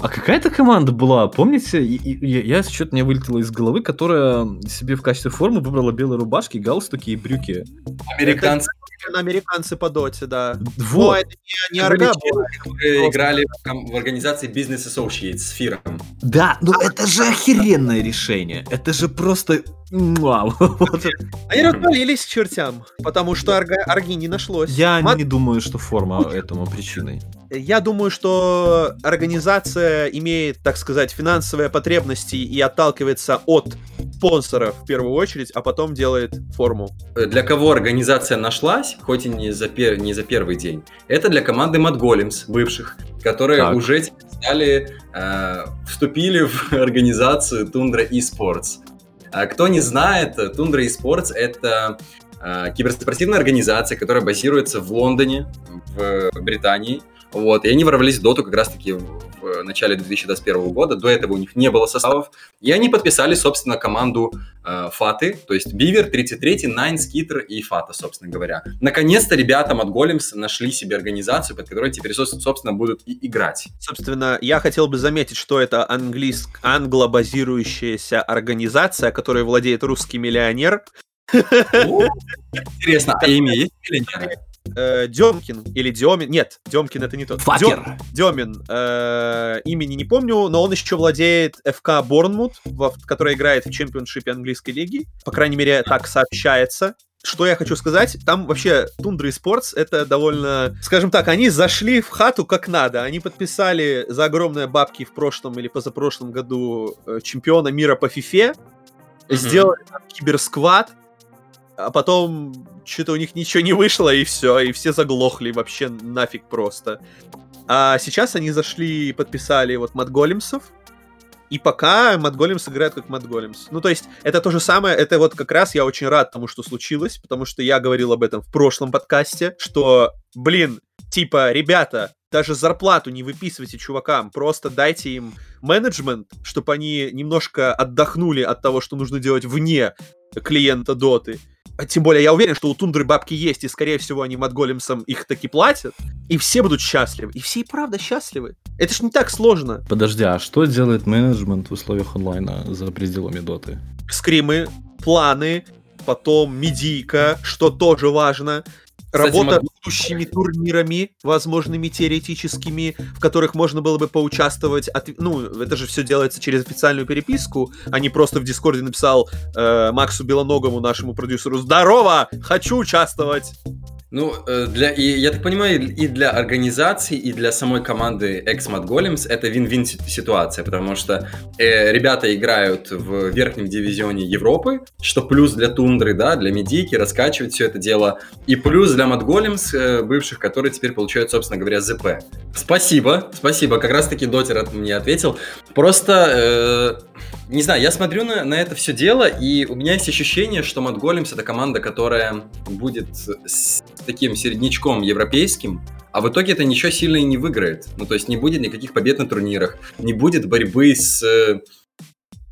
А какая-то команда была, помните, я, я что-то мне вылетело из головы, которая себе в качестве формы выбрала белые рубашки, галстуки и брюки. Американцы американцы по доте, да. Но Вот. это не, не Арга была. которые играли в, в организации Business Associates с Фиром. Да, ну это же охеренное решение. Это же просто... (laughs) Они развалились к чертям, потому что арги не нашлось. Я не думаю, что форма этому причиной. Я думаю, что организация имеет, так сказать, финансовые потребности и отталкивается от спонсоров в первую очередь, а потом делает форму. Для кого организация нашлась, хоть и не за, пер- не за первый день, это для команды Mad Golems, бывших, которые Так. уже стали, э, вступили в (laughs) организацию Tundra Esports. А кто не знает, Tundra Esports — это э, киберспортивная организация, которая базируется в Лондоне, в Британии. Вот, и они ворвались в доту как раз-таки в начале 2021 года. До этого у них не было составов. И они подписали, собственно, команду э, Фаты, то есть Biver, 33, Nine, skiter и Fata, собственно говоря. Наконец-то ребята от Golems нашли себе организацию, под которой теперь, со- собственно, будут и играть. Собственно, я хотел бы заметить, что это английск... англо-базирующаяся организация, которой владеет русский миллионер Интересно, а имя есть миллионера? Э, Демкин или Демин. Нет, Демкин это не тот. Дем- Факер. Демин. э, имени не помню, но он еще владеет ФК Борнмут, который играет в чемпионшипе английской лиги. По крайней мере, так сообщается. Что я хочу сказать, там вообще Тундра и Спортс это довольно, скажем так, они зашли в хату как надо. Они подписали за огромные бабки в прошлом или позапрошлом году э, чемпиона мира по фифе, Мгм. сделали там киберсквад, а потом что-то у них ничего не вышло, и все, и все заглохли вообще нафиг просто. А сейчас они зашли и подписали вот Mad Golems ов, и пока Mad Golems играет как Mad Golems. Ну, то есть, это то же самое, это вот как раз я очень рад тому, что случилось, потому что я говорил об этом в прошлом подкасте, что, блин, типа, ребята, даже зарплату не выписывайте чувакам, просто дайте им менеджмент, чтобы они немножко отдохнули от того, что нужно делать вне клиента доты. А тем более, я уверен, что у Тундры бабки есть, и, скорее всего, они Мадголемсам их таки платят, и все будут счастливы. И все и правда счастливы. Это ж не так сложно. Подожди, а что делает менеджмент в условиях онлайна за пределами доты? Скримы, планы, потом медийка, что тоже важно. Кстати, Работа могу- с будущими турнирами, возможными теоретическими, в которых можно было бы поучаствовать. От- Ну, это же все делается через официальную переписку, а не просто в Дискорде написал э, Максу Белоногому, нашему продюсеру, «Здорово! Хочу участвовать!» Ну, э, для, и, я так понимаю, и для организации, и для самой команды Xmat Golems это вин-вин си- ситуация, потому что э, ребята играют в верхнем дивизионе Европы, что плюс для Тундры, да, для Медики, раскачивать все это дело, и плюс для Mad Golems, э, бывших, которые теперь получают, собственно говоря, ЗП. Спасибо, спасибо, как раз-таки Дотер от- мне ответил. Просто, э, не знаю, я смотрю на, на это все дело, и у меня есть ощущение, что Mad Golems это команда, которая будет с таким середнячком европейским, а в итоге это ничего сильно и не выиграет. Ну, то есть не будет никаких побед на турнирах, не будет борьбы с э,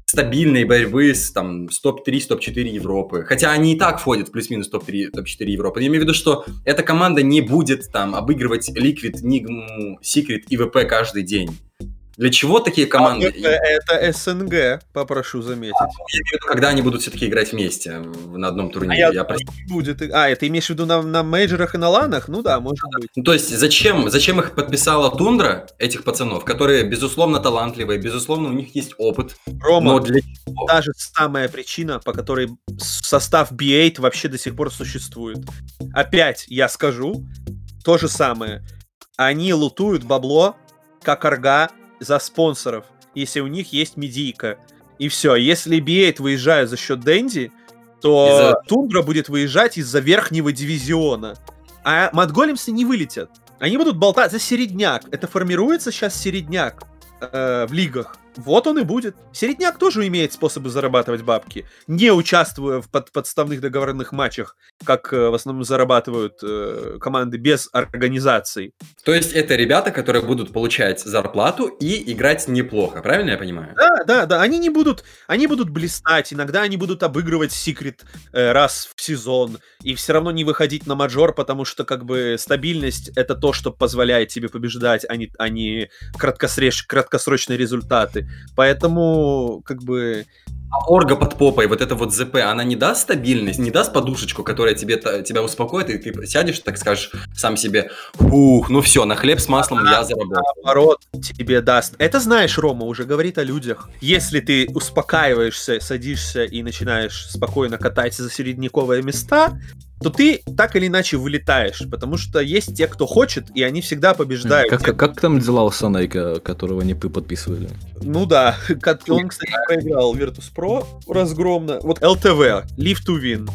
стабильной борьбы с, там, с топ-3, с топ-4 Европы. Хотя они и так входят плюс-минус топ-3, топ-4 Европы. Я имею в виду, что эта команда не будет там обыгрывать Liquid, Nigma, Secret и ВП каждый день. Для чего такие команды? Это, это СНГ, попрошу заметить. Я имею в виду, когда они будут все-таки играть вместе на одном А турнире. я Я думаю, не будет. А, это имеешь в виду на, на мейджорах и на ланах? Ну да, может быть. Ну, то есть, зачем, зачем их подписала Тундра, этих пацанов, которые, безусловно, талантливые, безусловно, у них есть опыт, Рома, но для та же самая причина, по которой состав B8 вообще до сих пор существует. Опять я скажу то же самое. Они лутуют бабло, как арга, за спонсоров, если у них есть медийка. И все. Если B8 выезжает за счет Дэнди, то Из-за- Тундра будет выезжать из-за верхнего дивизиона. А Матголемсы не вылетят. Они будут болтать за середняк. Это формируется сейчас середняк э, в лигах. Вот он и будет. Середняк тоже имеет способы зарабатывать бабки, не участвуя в под- подставных договорных матчах, как э, в основном зарабатывают э, команды без организаций. То есть это ребята, которые будут получать зарплату и играть неплохо, правильно я понимаю? Да, да, да. Они не будут, они будут блистать. Иногда они будут обыгрывать секрет э, раз в сезон и все равно не выходить на мажор, потому что как бы стабильность это то, что позволяет тебе побеждать, а не, а не краткосрочные результаты. Поэтому, как бы, А орга под попой, вот это вот ЗП, она не даст стабильность, не даст подушечку, которая тебе, тебя успокоит, и ты сядешь, так скажешь сам себе, ух, ну все, на хлеб с маслом я заработал. наоборот, тебе даст. Это знаешь, Рома уже говорит о людях. Если ты успокаиваешься, садишься и начинаешь спокойно катать за середняковые места, то ты так или иначе вылетаешь, потому что есть те, кто хочет, и они всегда побеждают. Как, как там дела у Санейка, которого не вы подписывали? Ну да, (laughs) он, кстати, проиграл Virtus.pro разгромно. Вот LTV, Live to Win.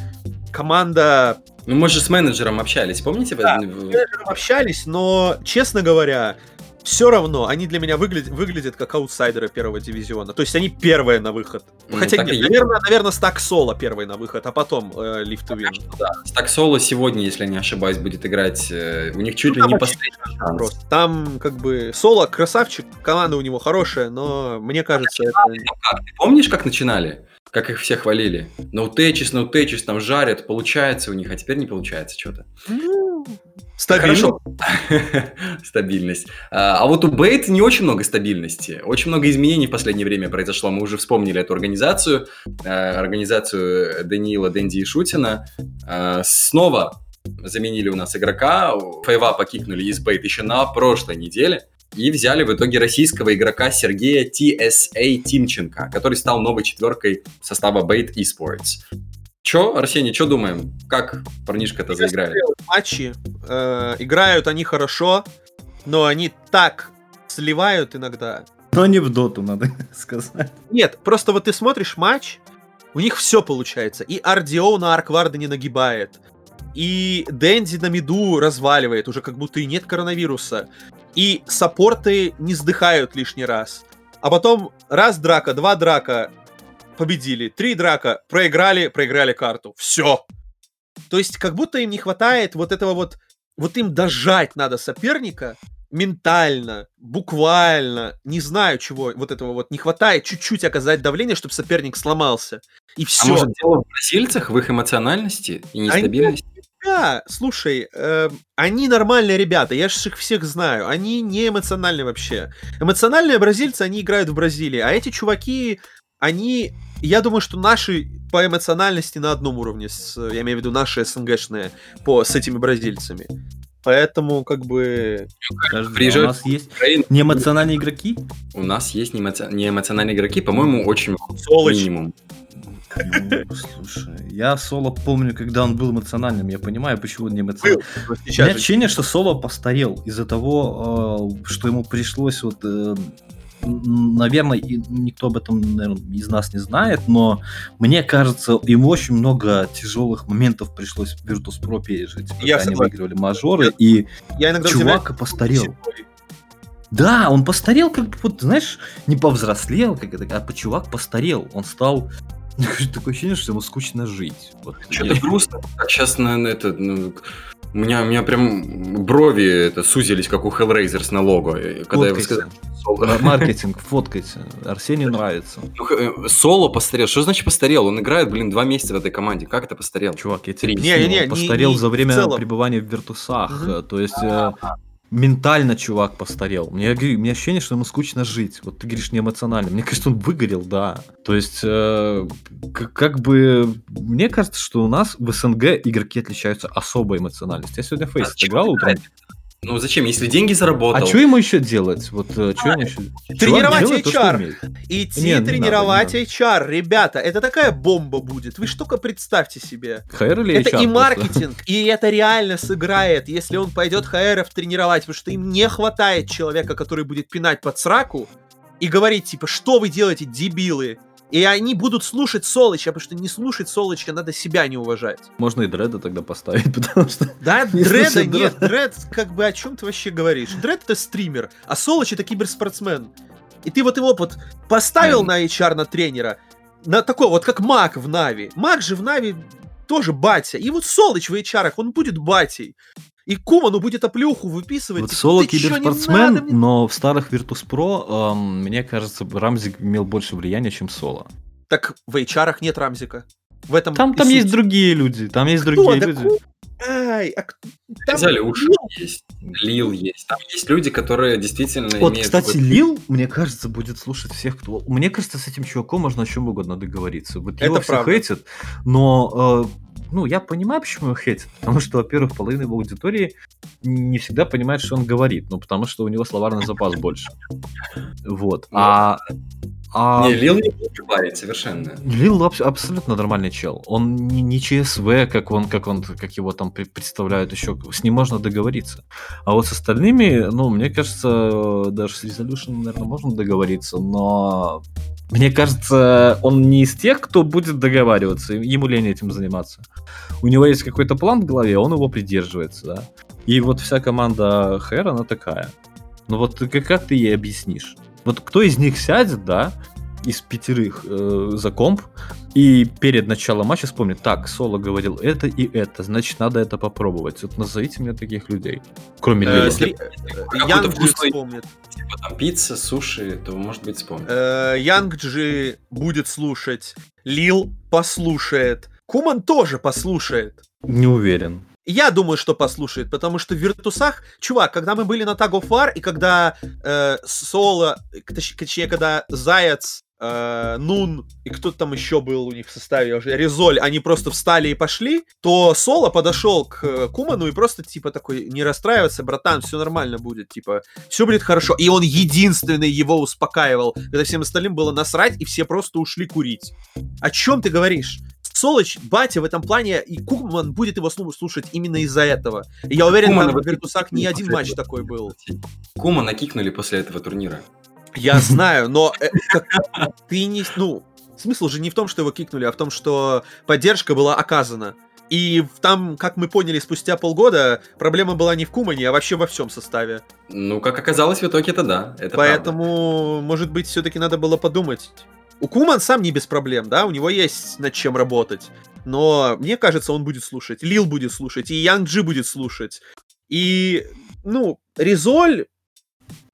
Команда Ну мы же с менеджером общались, помните? Да. с менеджером общались, но, честно говоря, все равно они для меня выглядят, выглядят как аутсайдеры первого дивизиона. То есть они первые на выход. Ну, Хотя нет, наверное, наверное, Стак Соло первый на выход, а потом э, Live to Win. Так Соло сегодня, если не ошибаюсь, будет играть. э, У них чуть ли Ну, не там последний шанс. Просто. Там как бы Соло красавчик, команда у него хорошая, но мне кажется, это... Ты помнишь, как начинали? Как их все хвалили? Ноутечис, ноутечис, там жарят, получается у них, а теперь не получается что-то. Ну, стабильно. (laughs) Стабильность. А а вот у Бейт не очень много стабильности. Очень много изменений в последнее время произошло. Мы уже вспомнили эту организацию. э, Организацию Даниила, Дэнди и Шутина. Э, Снова заменили у нас игрока. Фейва покикнули из Бейт еще на прошлой неделе. И взяли в итоге российского игрока Сергея TSA Тимченко, который стал новой четверкой состава Bait Esports. Чё, Арсений, что думаем? Как парнишка-то Я заиграет? матчи, э, играют они хорошо, но они так сливают иногда. Но не в доту, надо (laughs) сказать. Нет, просто вот ты смотришь матч, у них все получается. И RDO на Аркварда не нагибает, и Дэнди на миду разваливает, уже как будто и нет коронавируса. И саппорты не сдыхают лишний раз. А потом раз драка, два драка, победили, три драка, проиграли, проиграли карту. Все. То есть как будто им не хватает вот этого вот... Вот им дожать надо соперника ментально, буквально, не знаю чего, вот этого вот не хватает, чуть-чуть оказать давление, чтобы соперник сломался. И А все. может дело в бразильцах, в их эмоциональности и нестабильности? Да, слушай, э, они нормальные ребята, я же их всех знаю. Они не эмоциональные вообще. Эмоциональные бразильцы, они играют в Бразилии, а эти чуваки, они, я думаю, что наши по эмоциональности на одном уровне, с, я имею в виду наши СНГшные, по, с этими бразильцами. Поэтому, как бы... Подожди, а у Приезжают нас есть неэмоциональные игроки? У нас есть неэмоци- неэмоциональные игроки, по-моему, очень Сволочь. минимум. Ну, слушай, я Соло помню, когда он был эмоциональным, я понимаю, почему он не эмоциональный. Вот У меня же- ощущение, что Соло постарел из-за того, э, что ему пришлось вот... Наверное, и никто об этом наверное, из нас не знает, но мне кажется, ему очень много тяжелых моментов пришлось в Virtus.pro пережить. Пока Я они согласен. выигрывали мажоры, и я иногда чувак постарел. седой. Да, он постарел, как бы, вот, знаешь, не повзрослел, как это, а чувак постарел. Он стал... Такое ощущение, что ему скучно жить. Вот, Что-то грустно. Как сейчас на, на это... ну, у меня, у меня прям брови это, сузились, как у Hellraiser с налога. э, Когда я сказал, Соло. Маркетинг, фоткайте. Арсению нравится. Ну, э, Соло постарел. Что значит постарел? Он играет, блин, два месяца в этой команде. Как это постарел? Чувак, я тебе Не, не, не, постарел не- за время целом. пребывания в Виртусах. Мгм. э, То есть э, ментально чувак постарел. Мне, я говорю, у меня ощущение, что ему скучно жить. Вот ты говоришь не эмоционально. Мне кажется, он выгорел, да. То есть, э, к- как бы, мне кажется, что у нас в СНГ игроки отличаются особой эмоциональностью. Я сегодня Фейс А играл утром. Ну зачем? Если деньги заработал. А что ему еще делать? Вот что ему еще? Тренировать делает то, HR. умеет. Идти Не, не тренировать надо, не HR, ребята, это такая бомба будет. Вы только представьте себе. ХР или Это HR и просто? маркетинг, и это реально сыграет, если он пойдет ХРов тренировать, потому что им не хватает человека, который будет пинать под сраку и говорить, типа, что вы делаете, дебилы? И они будут слушать Солыча, потому что не слушать Солыча надо себя не уважать. Можно и дреда тогда поставить, (laughs) потому что... Да, Не Дреда нет, Дред. Как бы о чем ты вообще говоришь? Дред это стример, а Солыч это киберспортсмен. И ты вот его вот поставил Эм. на HR, на тренера, на такой вот, как Мак в Нави. Мак же в Нави тоже батя. И вот Солыч в HR, он будет батей. И Куману будет оплюху выписывать. Вот типа, соло «Ты чё, не киберспортсмен, надо мне?» но в старых Virtus.pro, эм, мне кажется, Рамзик имел больше влияния, чем соло. Так в HR нет Рамзика. В этом Там, там суть. есть другие люди, там есть Кто? другие Да люди. ку- Ай, а к- там Лил есть, Лил есть. Там есть люди, которые действительно Вот, имеют кстати, какой-то- Лил, мне кажется, будет слушать всех, кто... Мне кажется, с этим чуваком можно о чем угодно договориться. Вот Это его все правда. хейтят, но... ну, я понимаю, почему его хейтят. Потому что, во-первых, половина его аудитории не всегда понимает, что он говорит. Ну, потому что у него словарный запас больше. Вот. Ну, А... а- Не, Лил не глупый парень, совершенно. Лил абс- абсолютно нормальный чел. Он не, не ЧСВ, как он, как он, как его там пре- представляют еще. С ним можно договориться. А вот с остальными, ну, мне кажется, даже с Resolution, наверное, можно договориться, но мне кажется, он не из тех, кто будет договариваться, ему лень этим заниматься. У него есть какой-то план в голове, он его придерживается, да. И вот вся команда Хэр, она такая. Ну вот как, как ты ей объяснишь? Вот кто из них сядет, да, из пятерых э, за комп, и перед началом матча вспомнит, так, Соло говорил это и это, значит, надо это попробовать. Вот назовите мне таких людей. Кроме Э, Лила. если- Ли- какой-то Янг Джи вспомнит. Типа там пицца, суши, то может быть вспомнить. Э, Янг Джи будет слушать. Лил послушает. Куман тоже послушает. Не уверен. Я думаю, что послушает, потому что в Виртусах, чувак, когда мы были на Tag of War, и когда э, Соло, точ- точнее, когда Заяц, э, Нун и кто там еще был у них в составе, уже Резоль, они просто встали и пошли, то Соло подошел к э, Куману и просто типа такой, не расстраиваться, братан, все нормально будет, типа, все будет хорошо. И он единственный его успокаивал, когда всем остальным было насрать, и все просто ушли курить. О чем ты говоришь? Солоч, батя в этом плане, и Куман будет его снова слушать именно из-за этого. И я уверен, Кумана там в Виртусах не один матч такой был. Кума накикнули после этого турнира. Я знаю, но э, ты не... Ну, смысл же не в том, что его кикнули, а в том, что поддержка была оказана. И там, как мы поняли спустя полгода, проблема была не в Кумане, а вообще во всем составе. Ну, как оказалось, в итоге это да. Это правда. Поэтому, может быть, все-таки надо было подумать. У Куман сам не без проблем, да, у него есть над чем работать. Но мне кажется, он будет слушать. Лил будет слушать, и Янг Джи будет слушать. И, ну, Резоль,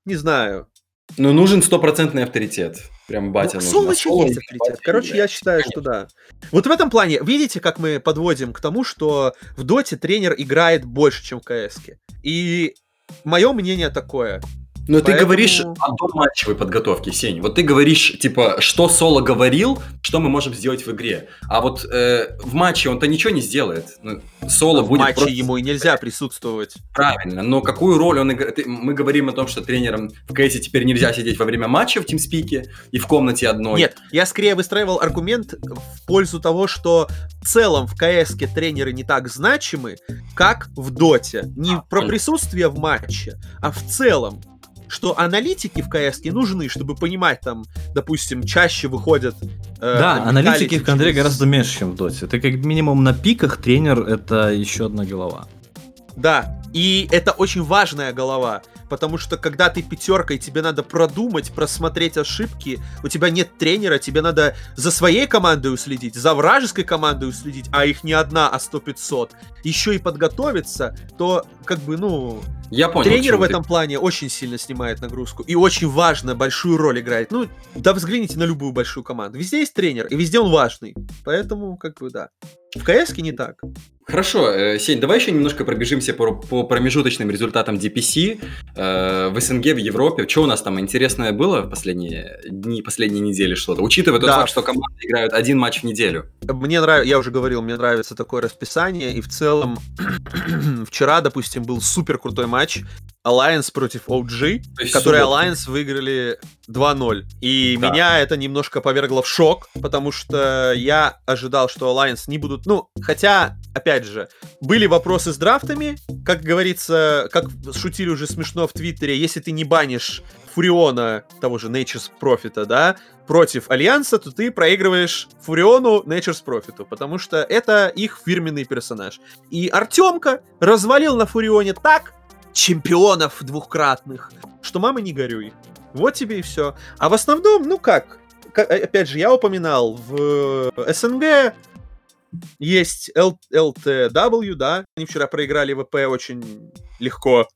не знаю. Ну, нужен стопроцентный авторитет. Прям батя Ну, нужен. Солнечный А есть авторитет. батя, Короче, да. я считаю, что да. Вот в этом плане, видите, как мы подводим к тому, что в Доте тренер играет больше, чем в КС. И мое мнение такое. Но ты Поэтому- говоришь о доматчевой подготовке, Сень. Вот ты говоришь, типа, что Соло говорил, что мы можем сделать в игре. А вот э, в матче он-то ничего не сделает. Ну, Соло в будет матче просто ему и нельзя присутствовать. правильно. Но какую роль он играет? Ты- Мы говорим о том, что тренерам в КС теперь нельзя сидеть во время матча в тимспике и в комнате одной. Нет, я скорее выстраивал аргумент в пользу того, что в целом в КС тренеры не так значимы, как в Доте. Не А, про присутствие в матче, а в целом что аналитики в КС нужны, чтобы понимать, там, допустим, чаще выходят... э, Да, аналитики в Кондре через- гораздо меньше, чем в Доте. Ты как минимум на пиках тренер это еще одна голова. Да, и это очень важная голова, потому что когда ты пятеркой, тебе надо продумать, просмотреть ошибки, у тебя нет тренера, тебе надо за своей командой уследить, за вражеской командой уследить, а их не одна, а сто пятьсот, еще и подготовиться, то как бы, ну, Я понял. тренер в ты- этом плане очень сильно снимает нагрузку и очень важно, большую роль играет. Ну, да взгляните на любую большую команду, везде есть тренер, и везде он важный, поэтому, как бы, да. В КС не так. Хорошо, э, Сень, давай еще немножко пробежимся по, по промежуточным результатам DPC э, в СНГ, в Европе. Что у нас там интересное было в последние дни, последние недели что-то? Учитывая тот Да. факт, что команды играют один матч в неделю. Мне нравится, я уже говорил, мне нравится такое расписание, и в целом (clears throat) вчера, допустим, был супер крутой матч Alliance против OG, который. Alliance выиграли 2-0. И Да. меня это немножко повергло в шок, потому что я ожидал, что Alliance не будут... Ну, хотя, опять же, были вопросы с драфтами, как говорится, как шутили уже смешно в Твиттере, если ты не банишь Фуриона, того же Nature's Profit, да, против Альянса, то ты проигрываешь Фуриону Nature's Profit, потому что это их фирменный персонаж. И Артемка развалил на Фурионе так чемпионов двухкратных, что мама не горюй. Вот тебе и все. А в основном, ну как, ка- э, опять же, я упоминал, в СНГ есть Л- LTW, да, они вчера проиграли ВП очень легко.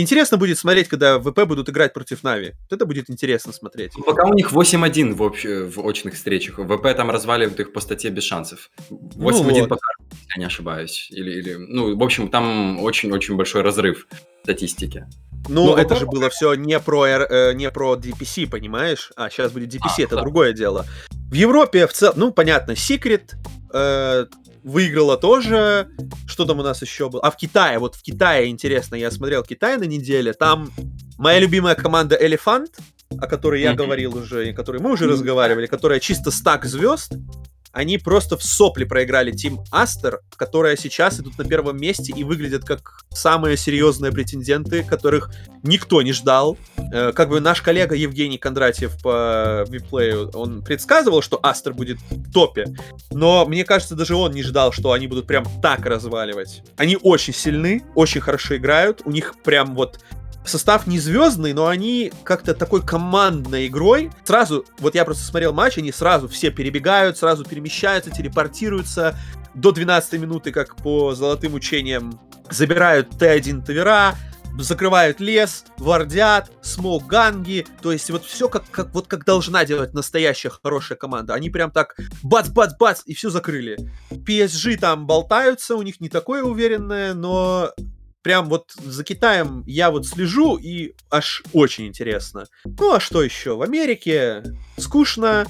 Интересно будет смотреть, когда ВП будут играть против Нави. Вот это будет интересно смотреть. Ну, Пока у них 8-1 в, общ- в очных встречах. ВП там разваливают их по статье без шансов. 8-1 вот. пока, если я не ошибаюсь. Или, или, ну, в общем, там очень-очень большой разрыв в статистике. Ну, Ну, это ВП же было все не про, э, не про DPC, понимаешь? А, сейчас будет DPC, А, это да. другое дело. В Европе в целом, ну, понятно, Secret э, выиграла тоже. Что там у нас еще было? А в Китае, вот в Китае, интересно, я смотрел Китай на неделе, там моя любимая команда Elephant, о которой я говорил уже, и о которой мы уже разговаривали, которая чисто стак звезд, они просто в сопли проиграли Тим Астер, которая сейчас идут на первом месте и выглядят как самые серьезные претенденты, которых никто не ждал. Э, Как бы наш коллега Евгений Кондратьев по виплею, он предсказывал, что Астер будет в топе, но мне кажется, даже он не ждал, что они будут прям так разваливать. Они очень сильны, очень хорошо играют, у них прям вот состав не звездный, но они как-то такой командной игрой. Сразу, вот я просто смотрел матч, они сразу все перебегают, сразу перемещаются, телепортируются до 12 минуты, как по золотым учениям, забирают Т1 Тавера, закрывают лес, вардят, смоуганги, то есть вот все как, как, вот как должна делать настоящая хорошая команда. Они прям так бац-бац-бац и все закрыли. PSG там болтаются, у них не такое уверенное, но прям вот за Китаем я вот слежу и аж очень интересно. Ну а что еще? В Америке скучно.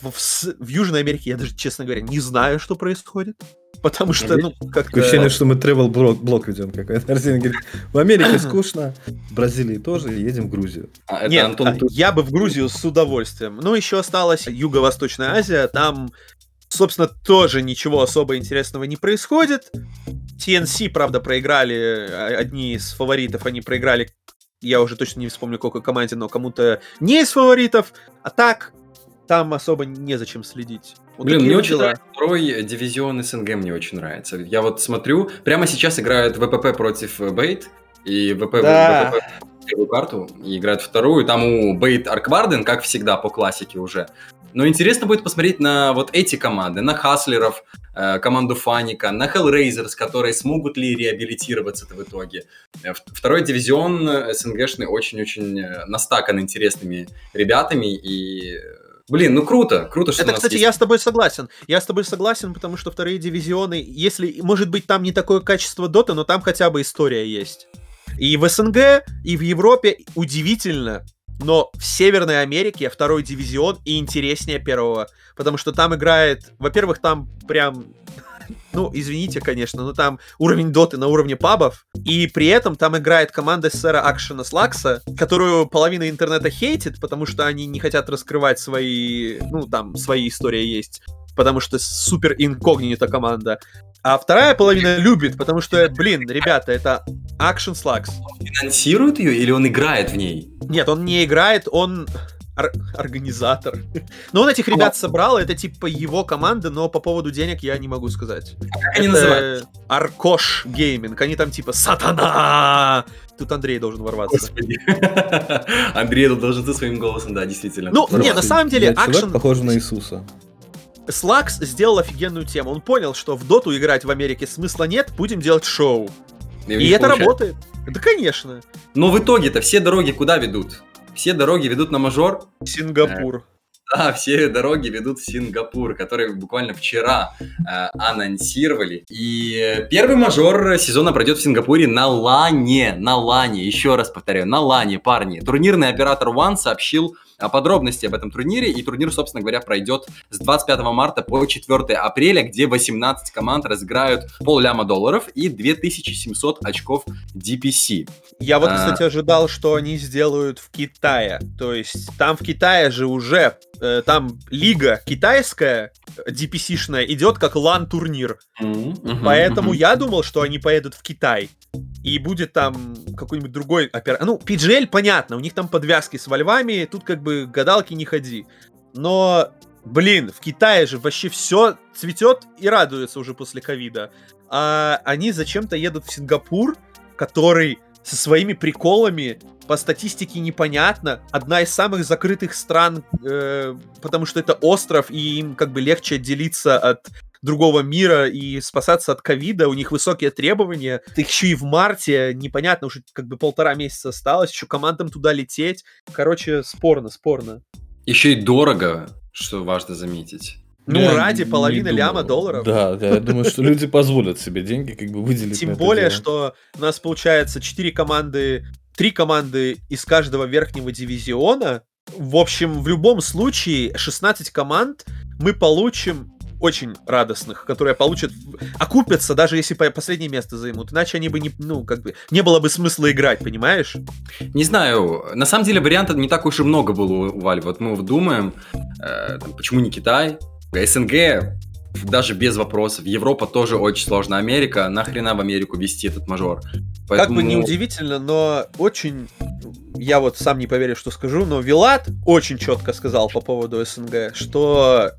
В, в с- в Южной Америке я даже, честно говоря, не знаю, что происходит. Потому что, ну, как Такое ощущение, что мы тревел блок, блок ведем какой-то. Арсений говорит, в Америке (clears throat) скучно, в Бразилии тоже, едем в Грузию. А, Нет, Антон а, я бы в Грузию с удовольствием. Ну, еще осталась Юго-Восточная Азия. Там, собственно, тоже ничего особо интересного не происходит. TNC, правда, проиграли. а, Одни из фаворитов, они проиграли. Я уже точно не вспомню, какой команде, но кому-то не из фаворитов. А так, там особо незачем следить. Вот Блин, мне очень дела. нравится второй дивизион СНГ, мне очень нравится. Я вот смотрю, прямо сейчас играют ВПП против Бейт, и ВП, Да. ВПП первую карту, и играют вторую. Там у Бейт Аркварден, как всегда, по классике уже. Но интересно будет посмотреть на вот эти команды, на Хаслеров, э, команду Фаника, на Hellraisers, которые смогут ли реабилитироваться-то в итоге. Э, Второй дивизион СНГшный очень-очень э, настакан интересными ребятами, и... Блин, ну круто, круто, что Это, нас кстати, есть я с тобой согласен. Я с тобой согласен, потому что вторые дивизионы, если, может быть, там не такое качество дота, но там хотя бы история есть. И в СНГ, и в Европе удивительно, но в Северной Америке второй дивизион и интереснее первого, потому что там играет, во-первых, там прям ну, извините, конечно, но там уровень доты на уровне пабов, и при этом там играет команда сэра Акшена Слакса, которую половина интернета хейтит, потому что они не хотят раскрывать свои, ну, там, свои истории есть, потому что супер инкогнито команда. А вторая половина любит, потому что, блин, ребята, это Action Slugs. финансирует ее или он играет в ней? Нет, он не играет, он ор- организатор. (laughs) Но он этих ребят собрал, это типа его команда, но по поводу денег я не могу сказать. Как они Это называются? Аркош Гейминг. Они там типа Сатана! Тут Андрей должен ворваться. Господи. (laughs) Андрей тут должен ты своим голосом, да, действительно. Ну, не, на самом деле, человек Action похож на Иисуса. Слакс сделал офигенную тему. Он понял, что в доту играть в Америке смысла нет, будем делать шоу. И них это получается. работает. Да, конечно. Но в итоге-то все дороги куда ведут? Все дороги ведут на мажор. Сингапур. Да, все дороги ведут в Сингапур, который буквально вчера э, анонсировали. И первый мажор сезона пройдет в Сингапуре на Лане. На Лане, еще раз повторяю, на Лане, парни. Турнирный оператор One сообщил о подробности об этом турнире, и турнир, собственно говоря, пройдет с 25 марта по 4 апреля, где 18 команд разыграют полляма долларов и 2700 очков DPC. Я вот, А. кстати, ожидал, что они сделают в Китае. То есть там в Китае же уже э, там лига китайская, DPC-шная, идет как лан-турнир. Поэтому я думал, что они поедут в Китай. И будет там какой-нибудь другой оператор. Ну, PGL, понятно, у них там подвязки с во львами, тут как бы гадалки не ходи. Но, блин, в Китае же вообще все цветет и радуется уже после ковида. А они зачем-то едут в Сингапур, который со своими приколами по статистике непонятно. Одна из самых закрытых стран, э, потому что это остров, и им как бы легче отделиться от другого мира и спасаться от ковида, у них высокие требования. Их еще и в марте, непонятно, уже как бы полтора месяца осталось, еще командам туда лететь. Короче, спорно, спорно. Еще и дорого, что важно заметить. Ну, Я ради половины думаю. ляма долларов. Да, да, я думаю, что люди (laughs) позволят себе деньги как бы выделить. Тем на это более, дело. что у нас получается 4 команды, 3 команды из каждого верхнего дивизиона. В общем, в любом случае, 16 команд мы получим очень радостных, которые получат, окупятся, даже если по- последнее место займут. Иначе они бы не, ну, как бы, не было бы смысла играть, понимаешь? Не знаю, на самом деле вариантов не так уж и много было у Valve. Вот мы думаем, э, там, почему не Китай? СНГ даже без вопросов. Европа тоже очень сложно. Америка, нахрена в Америку вести этот мажор? Как бы не удивительно, но очень... Я вот сам не поверю, что скажу, но Вилат очень четко сказал по поводу СНГ, что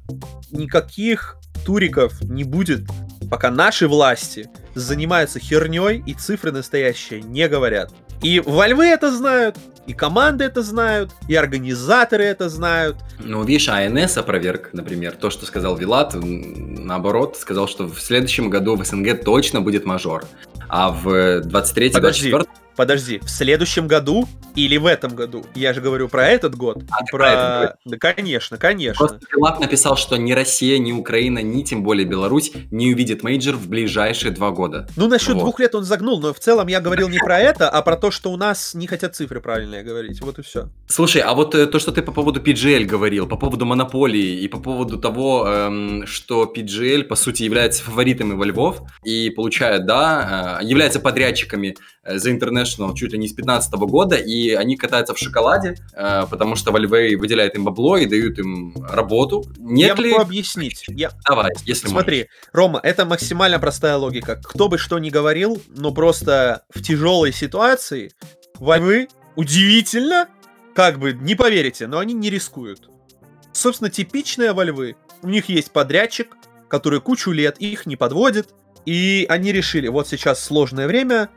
никаких туриков не будет, пока наши власти занимаются херней и цифры настоящие не говорят. И Вальвы это знают, и команды это знают, и организаторы это знают. Ну, видишь, АНС опроверг, например, то, что сказал Вилат, наоборот, сказал, что в следующем году в СНГ точно будет мажор. А в 23-24 Подожди, в следующем году или в этом году? Я же говорю про этот год. А, про этот год. Да, конечно, конечно. Просто Вилат написал, что ни Россия, ни Украина, ни тем более Беларусь не увидит мейджор в ближайшие два года. Ну, насчет Вот. двух лет он загнул, но в целом я говорил не про это, а про то, что у нас не хотят цифры правильные говорить. Вот и все. Слушай, а вот э, то, что ты по поводу PGL говорил, по поводу монополии и по поводу того, эм, что PGL, по сути, является фаворитами Valve и получает, да, э, является подрядчиками э, за International чуть ли не с 15 года, и они катаются в шоколаде, э, потому что во Львы выделяют им бабло и дают им работу. я Нет ли... могу объяснить. Я... Давай, если Смотри, Рома, это максимально простая логика. Кто бы что ни говорил, но просто в тяжелой ситуации вы удивительно, как бы, не поверите, но они не рискуют. Собственно, типичные во Львы. У них есть подрядчик, который кучу лет их не подводит, и они решили, вот сейчас сложное время,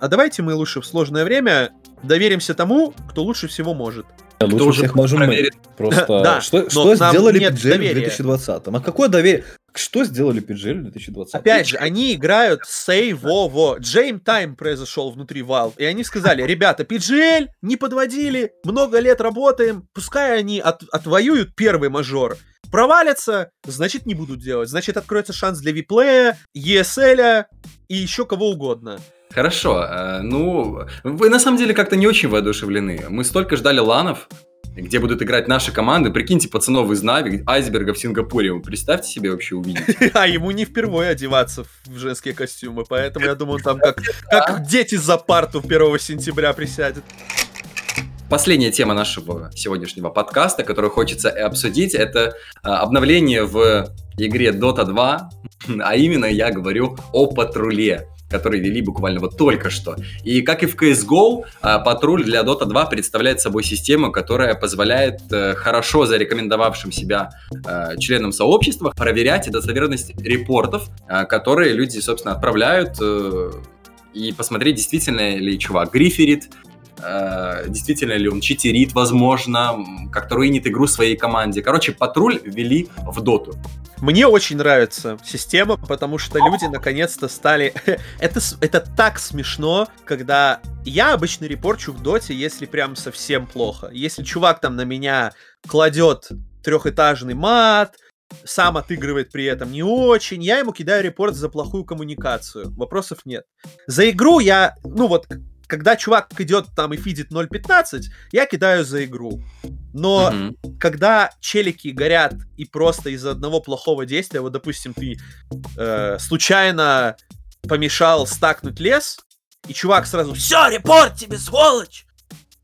а давайте мы лучше в сложное время доверимся тому, кто лучше всего может. Лучше Кто уже всех можем мы. проверит? (laughs) Просто Да, что, но что нам сделали нет PGL в доверия. 2020? А какое доверие? Что сделали PGL в 2020? Опять же, они играют сей во во. Джейм Тайм произошел внутри Valve, и они сказали, ребята, PGL не подводили, много лет работаем, пускай они от- отвоюют первый мажор. Провалятся, значит не будут делать. Значит откроется шанс для виплея, ESL и еще кого угодно. Хорошо, э, ну, вы на самом деле как-то не очень воодушевлены. Мы столько ждали ланов, где будут играть наши команды. Прикиньте, пацанов из Нави, айсберга в Сингапуре. Представьте себе вообще увидеть. (laughs) А ему не впервые одеваться в женские костюмы, поэтому я думаю, он там как, как дети за парту 1 сентября присядет. Последняя тема нашего сегодняшнего подкаста, которую хочется обсудить, это а, обновление в игре Dota 2, а именно я говорю о патруле который вели буквально вот только что. И как и в CSGO, а, патруль для Dota 2 представляет собой систему, которая позволяет э, хорошо зарекомендовавшим себя э, членам сообщества проверять достоверность репортов, э, которые люди, собственно, отправляют э, и посмотреть, действительно ли чувак гриферит, э, действительно ли он читерит, возможно, как-то руинит игру своей команде. Короче, патруль ввели в доту. Мне очень нравится система, потому что люди наконец-то стали... (laughs) это, это так смешно, когда я обычно репорчу в доте, если прям совсем плохо. Если чувак там на меня кладет трехэтажный мат, сам отыгрывает при этом не очень, я ему кидаю репорт за плохую коммуникацию. Вопросов нет. За игру я, ну вот, когда чувак идет там и фидит 0.15, я кидаю за игру. Но Мгм. когда челики горят и просто из-за одного плохого действия, вот, допустим, ты э, случайно помешал стакнуть лес, и чувак сразу «Все, репорт тебе, сволочь!»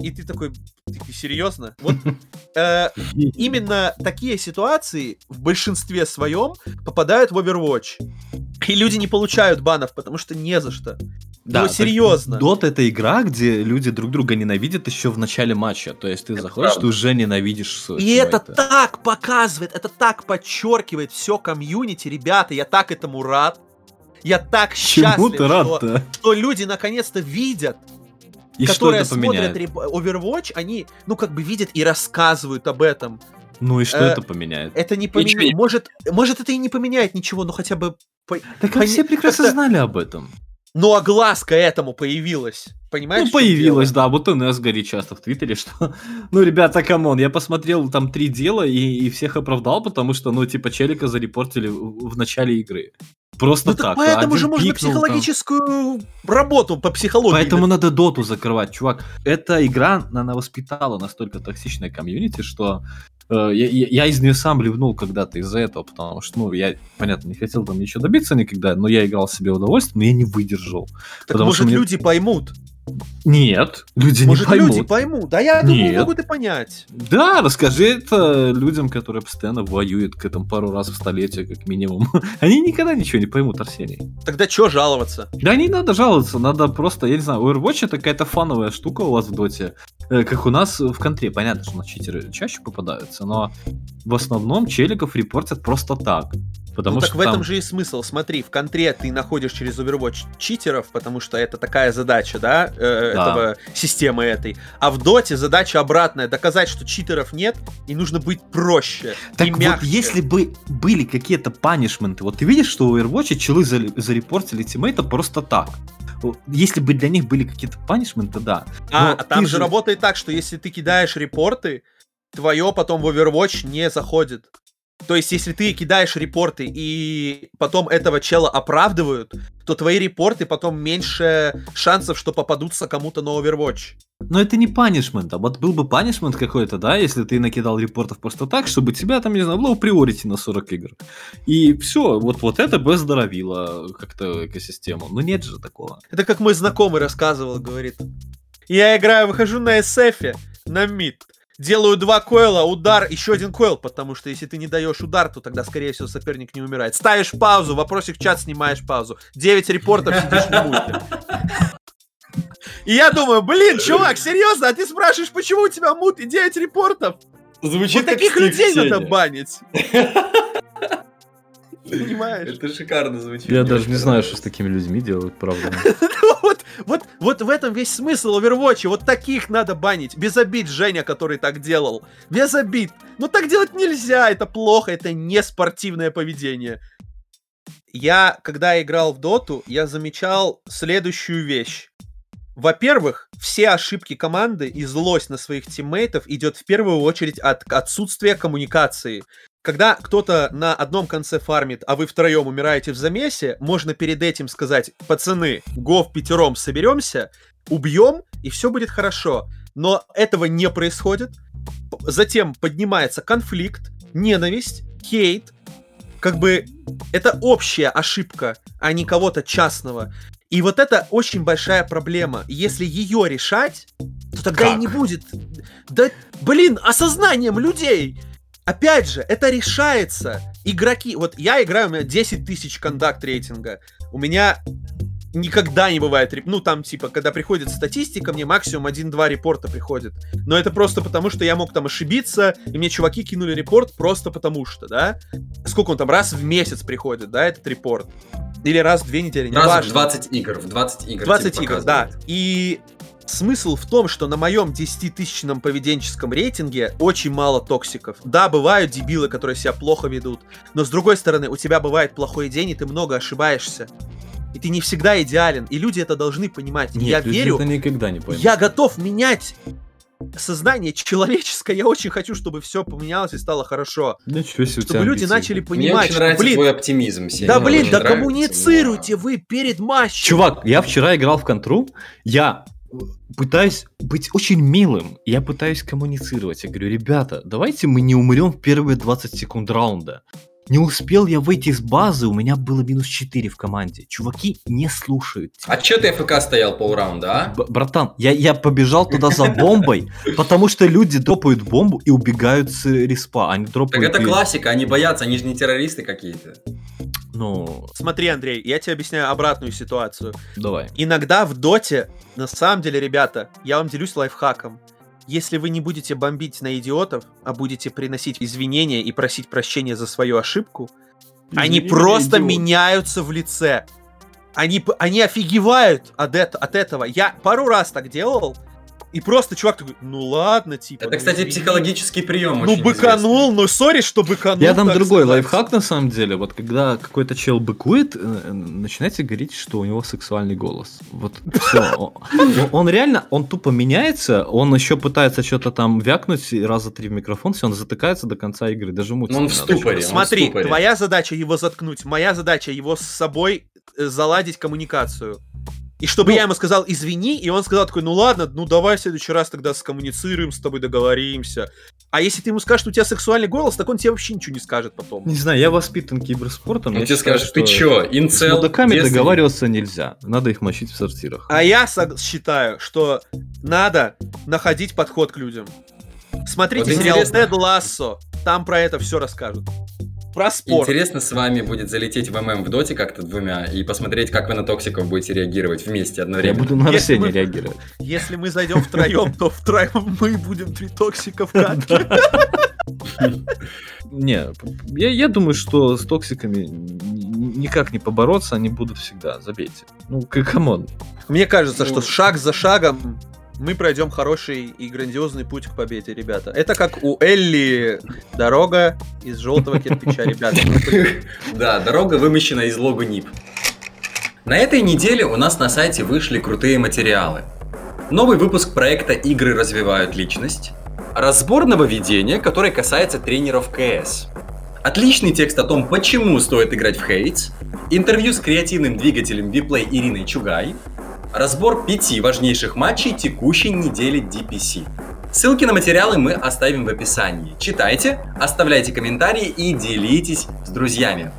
И ты такой, ты серьезно? Вот (laughs) э, именно такие ситуации в большинстве своем попадают в Overwatch. И люди не получают банов, потому что не за что. Ну, так серьезно. Dota это игра, где люди друг друга ненавидят еще в начале матча. То есть ты заходишь, правда. ты уже ненавидишь И это тиммейта. так показывает, это так подчеркивает все комьюнити, ребята, я так этому рад. Я так Чему счастлив, ты что, что люди наконец-то видят, И которые это смотрят Overwatch, они, ну, как бы видят и рассказывают об этом. Ну и что Э, это поменяет? Это не поменяет. Может, может, это и не поменяет ничего, но хотя бы... по- Так пони- все прекрасно знали об этом. Ну, огласка этому появилась. Понимаешь? Ну, дело? да, вот у нас говорит часто в Твиттере, что, (laughs) ну, ребята, come on, я посмотрел там три дела и, и всех оправдал, потому что, ну, типа, челика зарепортили в, в начале игры. Просто Ну так поэтому же можно там. психологическую работу по психологии. Поэтому надо доту закрывать, чувак. Эта игра, она воспитала настолько токсичное комьюнити, что э, я, я- я из нее сам ливнул когда-то из-за этого, потому что, ну, я, понятно, не хотел там ничего добиться никогда, но я играл себе удовольствие, но я не выдержал. Так может мне- люди поймут. Нет, люди Может не поймут. люди поймут. Да я думаю, Нет. могут и понять. Да, расскажи это людям, которые постоянно воюют к этому пару раз в столетие, как минимум. (laughs) Они никогда ничего не поймут, Арсений. Тогда чё жаловаться? Да не надо жаловаться, надо просто, я не знаю, Overwatch это какая-то фановая штука у вас в доте, э, как у нас в контре. Понятно, что у нас читеры чаще попадаются, но в основном челиков репортят просто так. Потому ну что так в этом там- же и смысл. Смотри, в контре ты находишь через Overwatch читеров, потому что это такая задача, да, э, Да. этого системы этой. А в доте задача обратная, доказать, что читеров нет, и нужно быть проще. Так и вот, мягче. если бы были какие-то панишменты, вот ты видишь, что у Overwatch челы за- зарепортили тиммейта просто так. Если бы для них были какие-то панишменты, да. А, а там ты же работает так, что если ты кидаешь репорты, твое потом в Overwatch не заходит. То есть, если ты кидаешь репорты и потом этого чела оправдывают, то твои репорты потом меньше шансов, что попадутся кому-то на Overwatch. Но это не панишмент, а вот был бы панишмент какой-то, да, если ты накидал репортов просто так, чтобы тебя там, не знаю, low приорити на 40 игр. И все, вот, вот это бы оздоровило как-то экосистему. Но нет же такого. Это как мой знакомый рассказывал, говорит. Я играю, выхожу на SF, на мид. Делаю два койла, удар, еще один койл, потому что если ты не даешь удар, то тогда, скорее всего, соперник не умирает. Ставишь паузу, вопросик в чат, снимаешь паузу. 9 репортов, сидишь в мульте. И я думаю, блин, чувак, серьезно, а ты спрашиваешь, почему у тебя мут и 9 репортов? Звучит Вот таких людей надо банить. (laughs) Понимаешь? Это шикарно звучит. Я даже не знаю, что с такими людьми делают, правда. (laughs) Вот, вот, вот в этом весь смысл Overwatch. Вот таких надо банить. Без обид Женя, который так делал. Без обид. Но так делать нельзя. Это плохо. Это не спортивное поведение. Я, когда играл в доту, я замечал следующую вещь. Во-первых, все ошибки команды и злость на своих тиммейтов идет в первую очередь от отсутствия коммуникации. Когда кто-то на одном конце фармит, а вы втроем умираете в замесе, можно перед этим сказать, пацаны, го в пятером соберемся, убьем, и все будет хорошо. Но этого не происходит. Затем поднимается конфликт, ненависть, хейт. Как бы это общая ошибка, а не кого-то частного. И вот это очень большая проблема. Если ее решать, то тогда и Как? не будет. Да, блин, осознанием людей. Опять же, это решается. Игроки, вот я играю, у меня 10 тысяч кондакт рейтинга. У меня никогда не бывает, ну там типа, когда приходит статистика, мне максимум 1-2 репорта приходит. Но это просто потому, что я мог там ошибиться, и мне чуваки кинули репорт просто потому что, да? Сколько он там, раз в месяц приходит, да, этот репорт? Или раз в две недели, не Раз в 20 игр, в 20 игр. 20 тебе игр, да. И смысл в том, что на моем 10-тысячном поведенческом рейтинге очень мало токсиков. Да, бывают дебилы, которые себя плохо ведут, но с другой стороны, у тебя бывает плохой день, и ты много ошибаешься. И ты не всегда идеален, и люди это должны понимать. Нет, я люди верю, это никогда не поймут. я готов менять сознание человеческое. Я очень хочу, чтобы все поменялось и стало хорошо. Ничего себе, у Чтобы люди амбиции. начали Мне понимать, очень что, нравится блин, твой оптимизм, Сеня. да мне блин, очень да нравится, коммуницируйте но- вы перед матчем. Чувак, я вчера играл в контру, я пытаюсь быть очень милым, я пытаюсь коммуницировать. Я говорю, ребята, давайте мы не умрем в первые 20 секунд раунда. Не успел я выйти из базы, у меня было минус 4 в команде. Чуваки не слушают. А чё ты АФК стоял полраунда, а? Б- братан, я, я побежал туда за бомбой, потому что люди дропают бомбу и убегают с респа. Они Так дропают... это и- классика, они боятся, они же не террористы какие-то. Ну, Смотри, Андрей, я тебе объясняю обратную ситуацию. давай. Иногда в доте, на самом деле, ребята, я вам делюсь лайфхаком. Если вы не будете бомбить на идиотов, а будете приносить извинения и просить прощения за свою ошибку, они Извини меня, просто идиот. меняются в лице. Они, они офигевают от, это- от этого. Я пару раз так делал, И просто чувак такой, ну ладно, типа. Это, ну кстати, извини». психологический прием. Ну очень быканул, ну сори, что быканул. Я так другой сказать. лайфхак на самом деле. Вот когда какой-то чел быкует, э, начинайте говорить, что у него сексуальный голос. Вот все. (laughs) Он реально, он тупо меняется, он еще пытается что-то там вякнуть раза три в микрофон, все, он затыкается до конца игры, даже. Ну, он в ступоре. Смотри, твоя задача его заткнуть, моя задача его с собой э, заладить коммуникацию. И чтобы Ну- я ему сказал извини, и он сказал такой, ну ладно, ну давай в следующий раз тогда скоммуницируем, с тобой договоримся. А если ты ему скажешь, что у тебя сексуальный голос, так он тебе вообще ничего не скажет потом. Не знаю, я воспитан киберспортом. Он тебе скажет, ты что чё, С инцел? мудаками девственник?» договариваться нельзя. Надо их мочить в сортирах. А я считаю, что надо находить подход к людям. Смотрите Вот сериал. Тед Лассо, там про это все расскажут. Про спорт. Интересно с вами будет залететь в ММ в доте как-то двумя и посмотреть, как вы на токсиков будете реагировать вместе Я одновременно. буду на Арсения мы- реагировать. Если мы зайдем втроем, то втроем мы будем три токсика в катке. Не, я, я думаю, что с токсиками никак не побороться, они будут всегда, забейте. Ну, come on. Мне кажется, что Ну. шаг за шагом мы пройдем хороший и грандиозный путь к победе, ребята. Это как у Элли дорога из желтого кирпича, ребята. Да, дорога вымощена из лого NIP. На этой неделе у нас на сайте вышли крутые материалы. Новый выпуск проекта «Игры развивают личность», разбор нововведения, который касается тренеров КС, отличный текст о том, почему стоит играть в Хейтс, интервью с креативным двигателем Виплей Ириной Чугай, разбор пяти важнейших матчей текущей недели DPC. Ссылки на материалы мы оставим в описании. Читайте, оставляйте комментарии и делитесь с друзьями.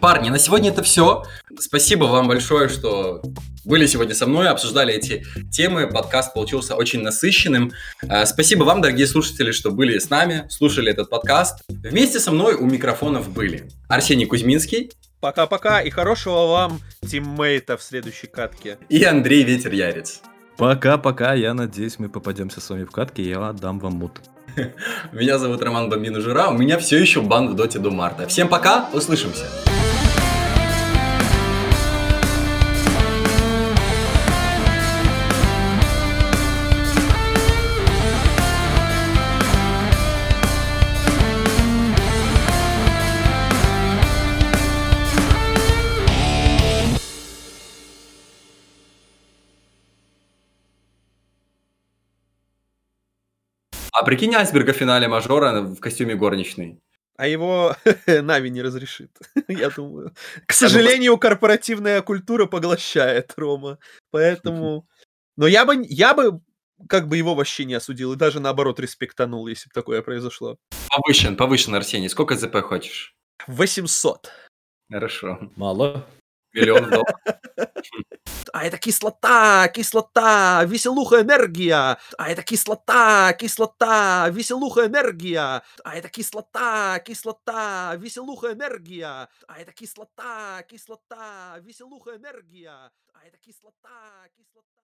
Парни, на сегодня это все. Спасибо вам большое, что были сегодня со мной, обсуждали эти темы. Подкаст получился очень насыщенным. Э, Спасибо вам, дорогие слушатели, что были с нами, слушали этот подкаст. Вместе со мной у микрофонов были Арсений Кузьминский Пока-пока и хорошего вам тиммейта в следующей катке. и Андрей Ветер Ярец. Пока-пока, я надеюсь, мы попадемся с вами в катке, я отдам вам мут. (laughs) Меня зовут Роман Бомбину Жура, у меня все еще бан в доте до марта. Всем пока, услышимся. А прикинь Айсберга в финале мажора в костюме горничной. А его (laughs) Нави не разрешит, (laughs) я думаю. К сожалению, корпоративная культура поглощает Рома. Поэтому... (laughs) Но я бы, я бы как бы его вообще не осудил и даже наоборот респектанул, если бы такое произошло. Повышен, повышен, Арсений. Сколько ЗП хочешь? 800. Хорошо. Мало. Миллион в долг. (laughs) А это кислота, кислота, веселуха, энергия. А это кислота, кислота, веселуха, энергия. А это кислота, кислота, веселуха, энергия. А это кислота, кислота, веселуха, энергия. А это кислота, кислота.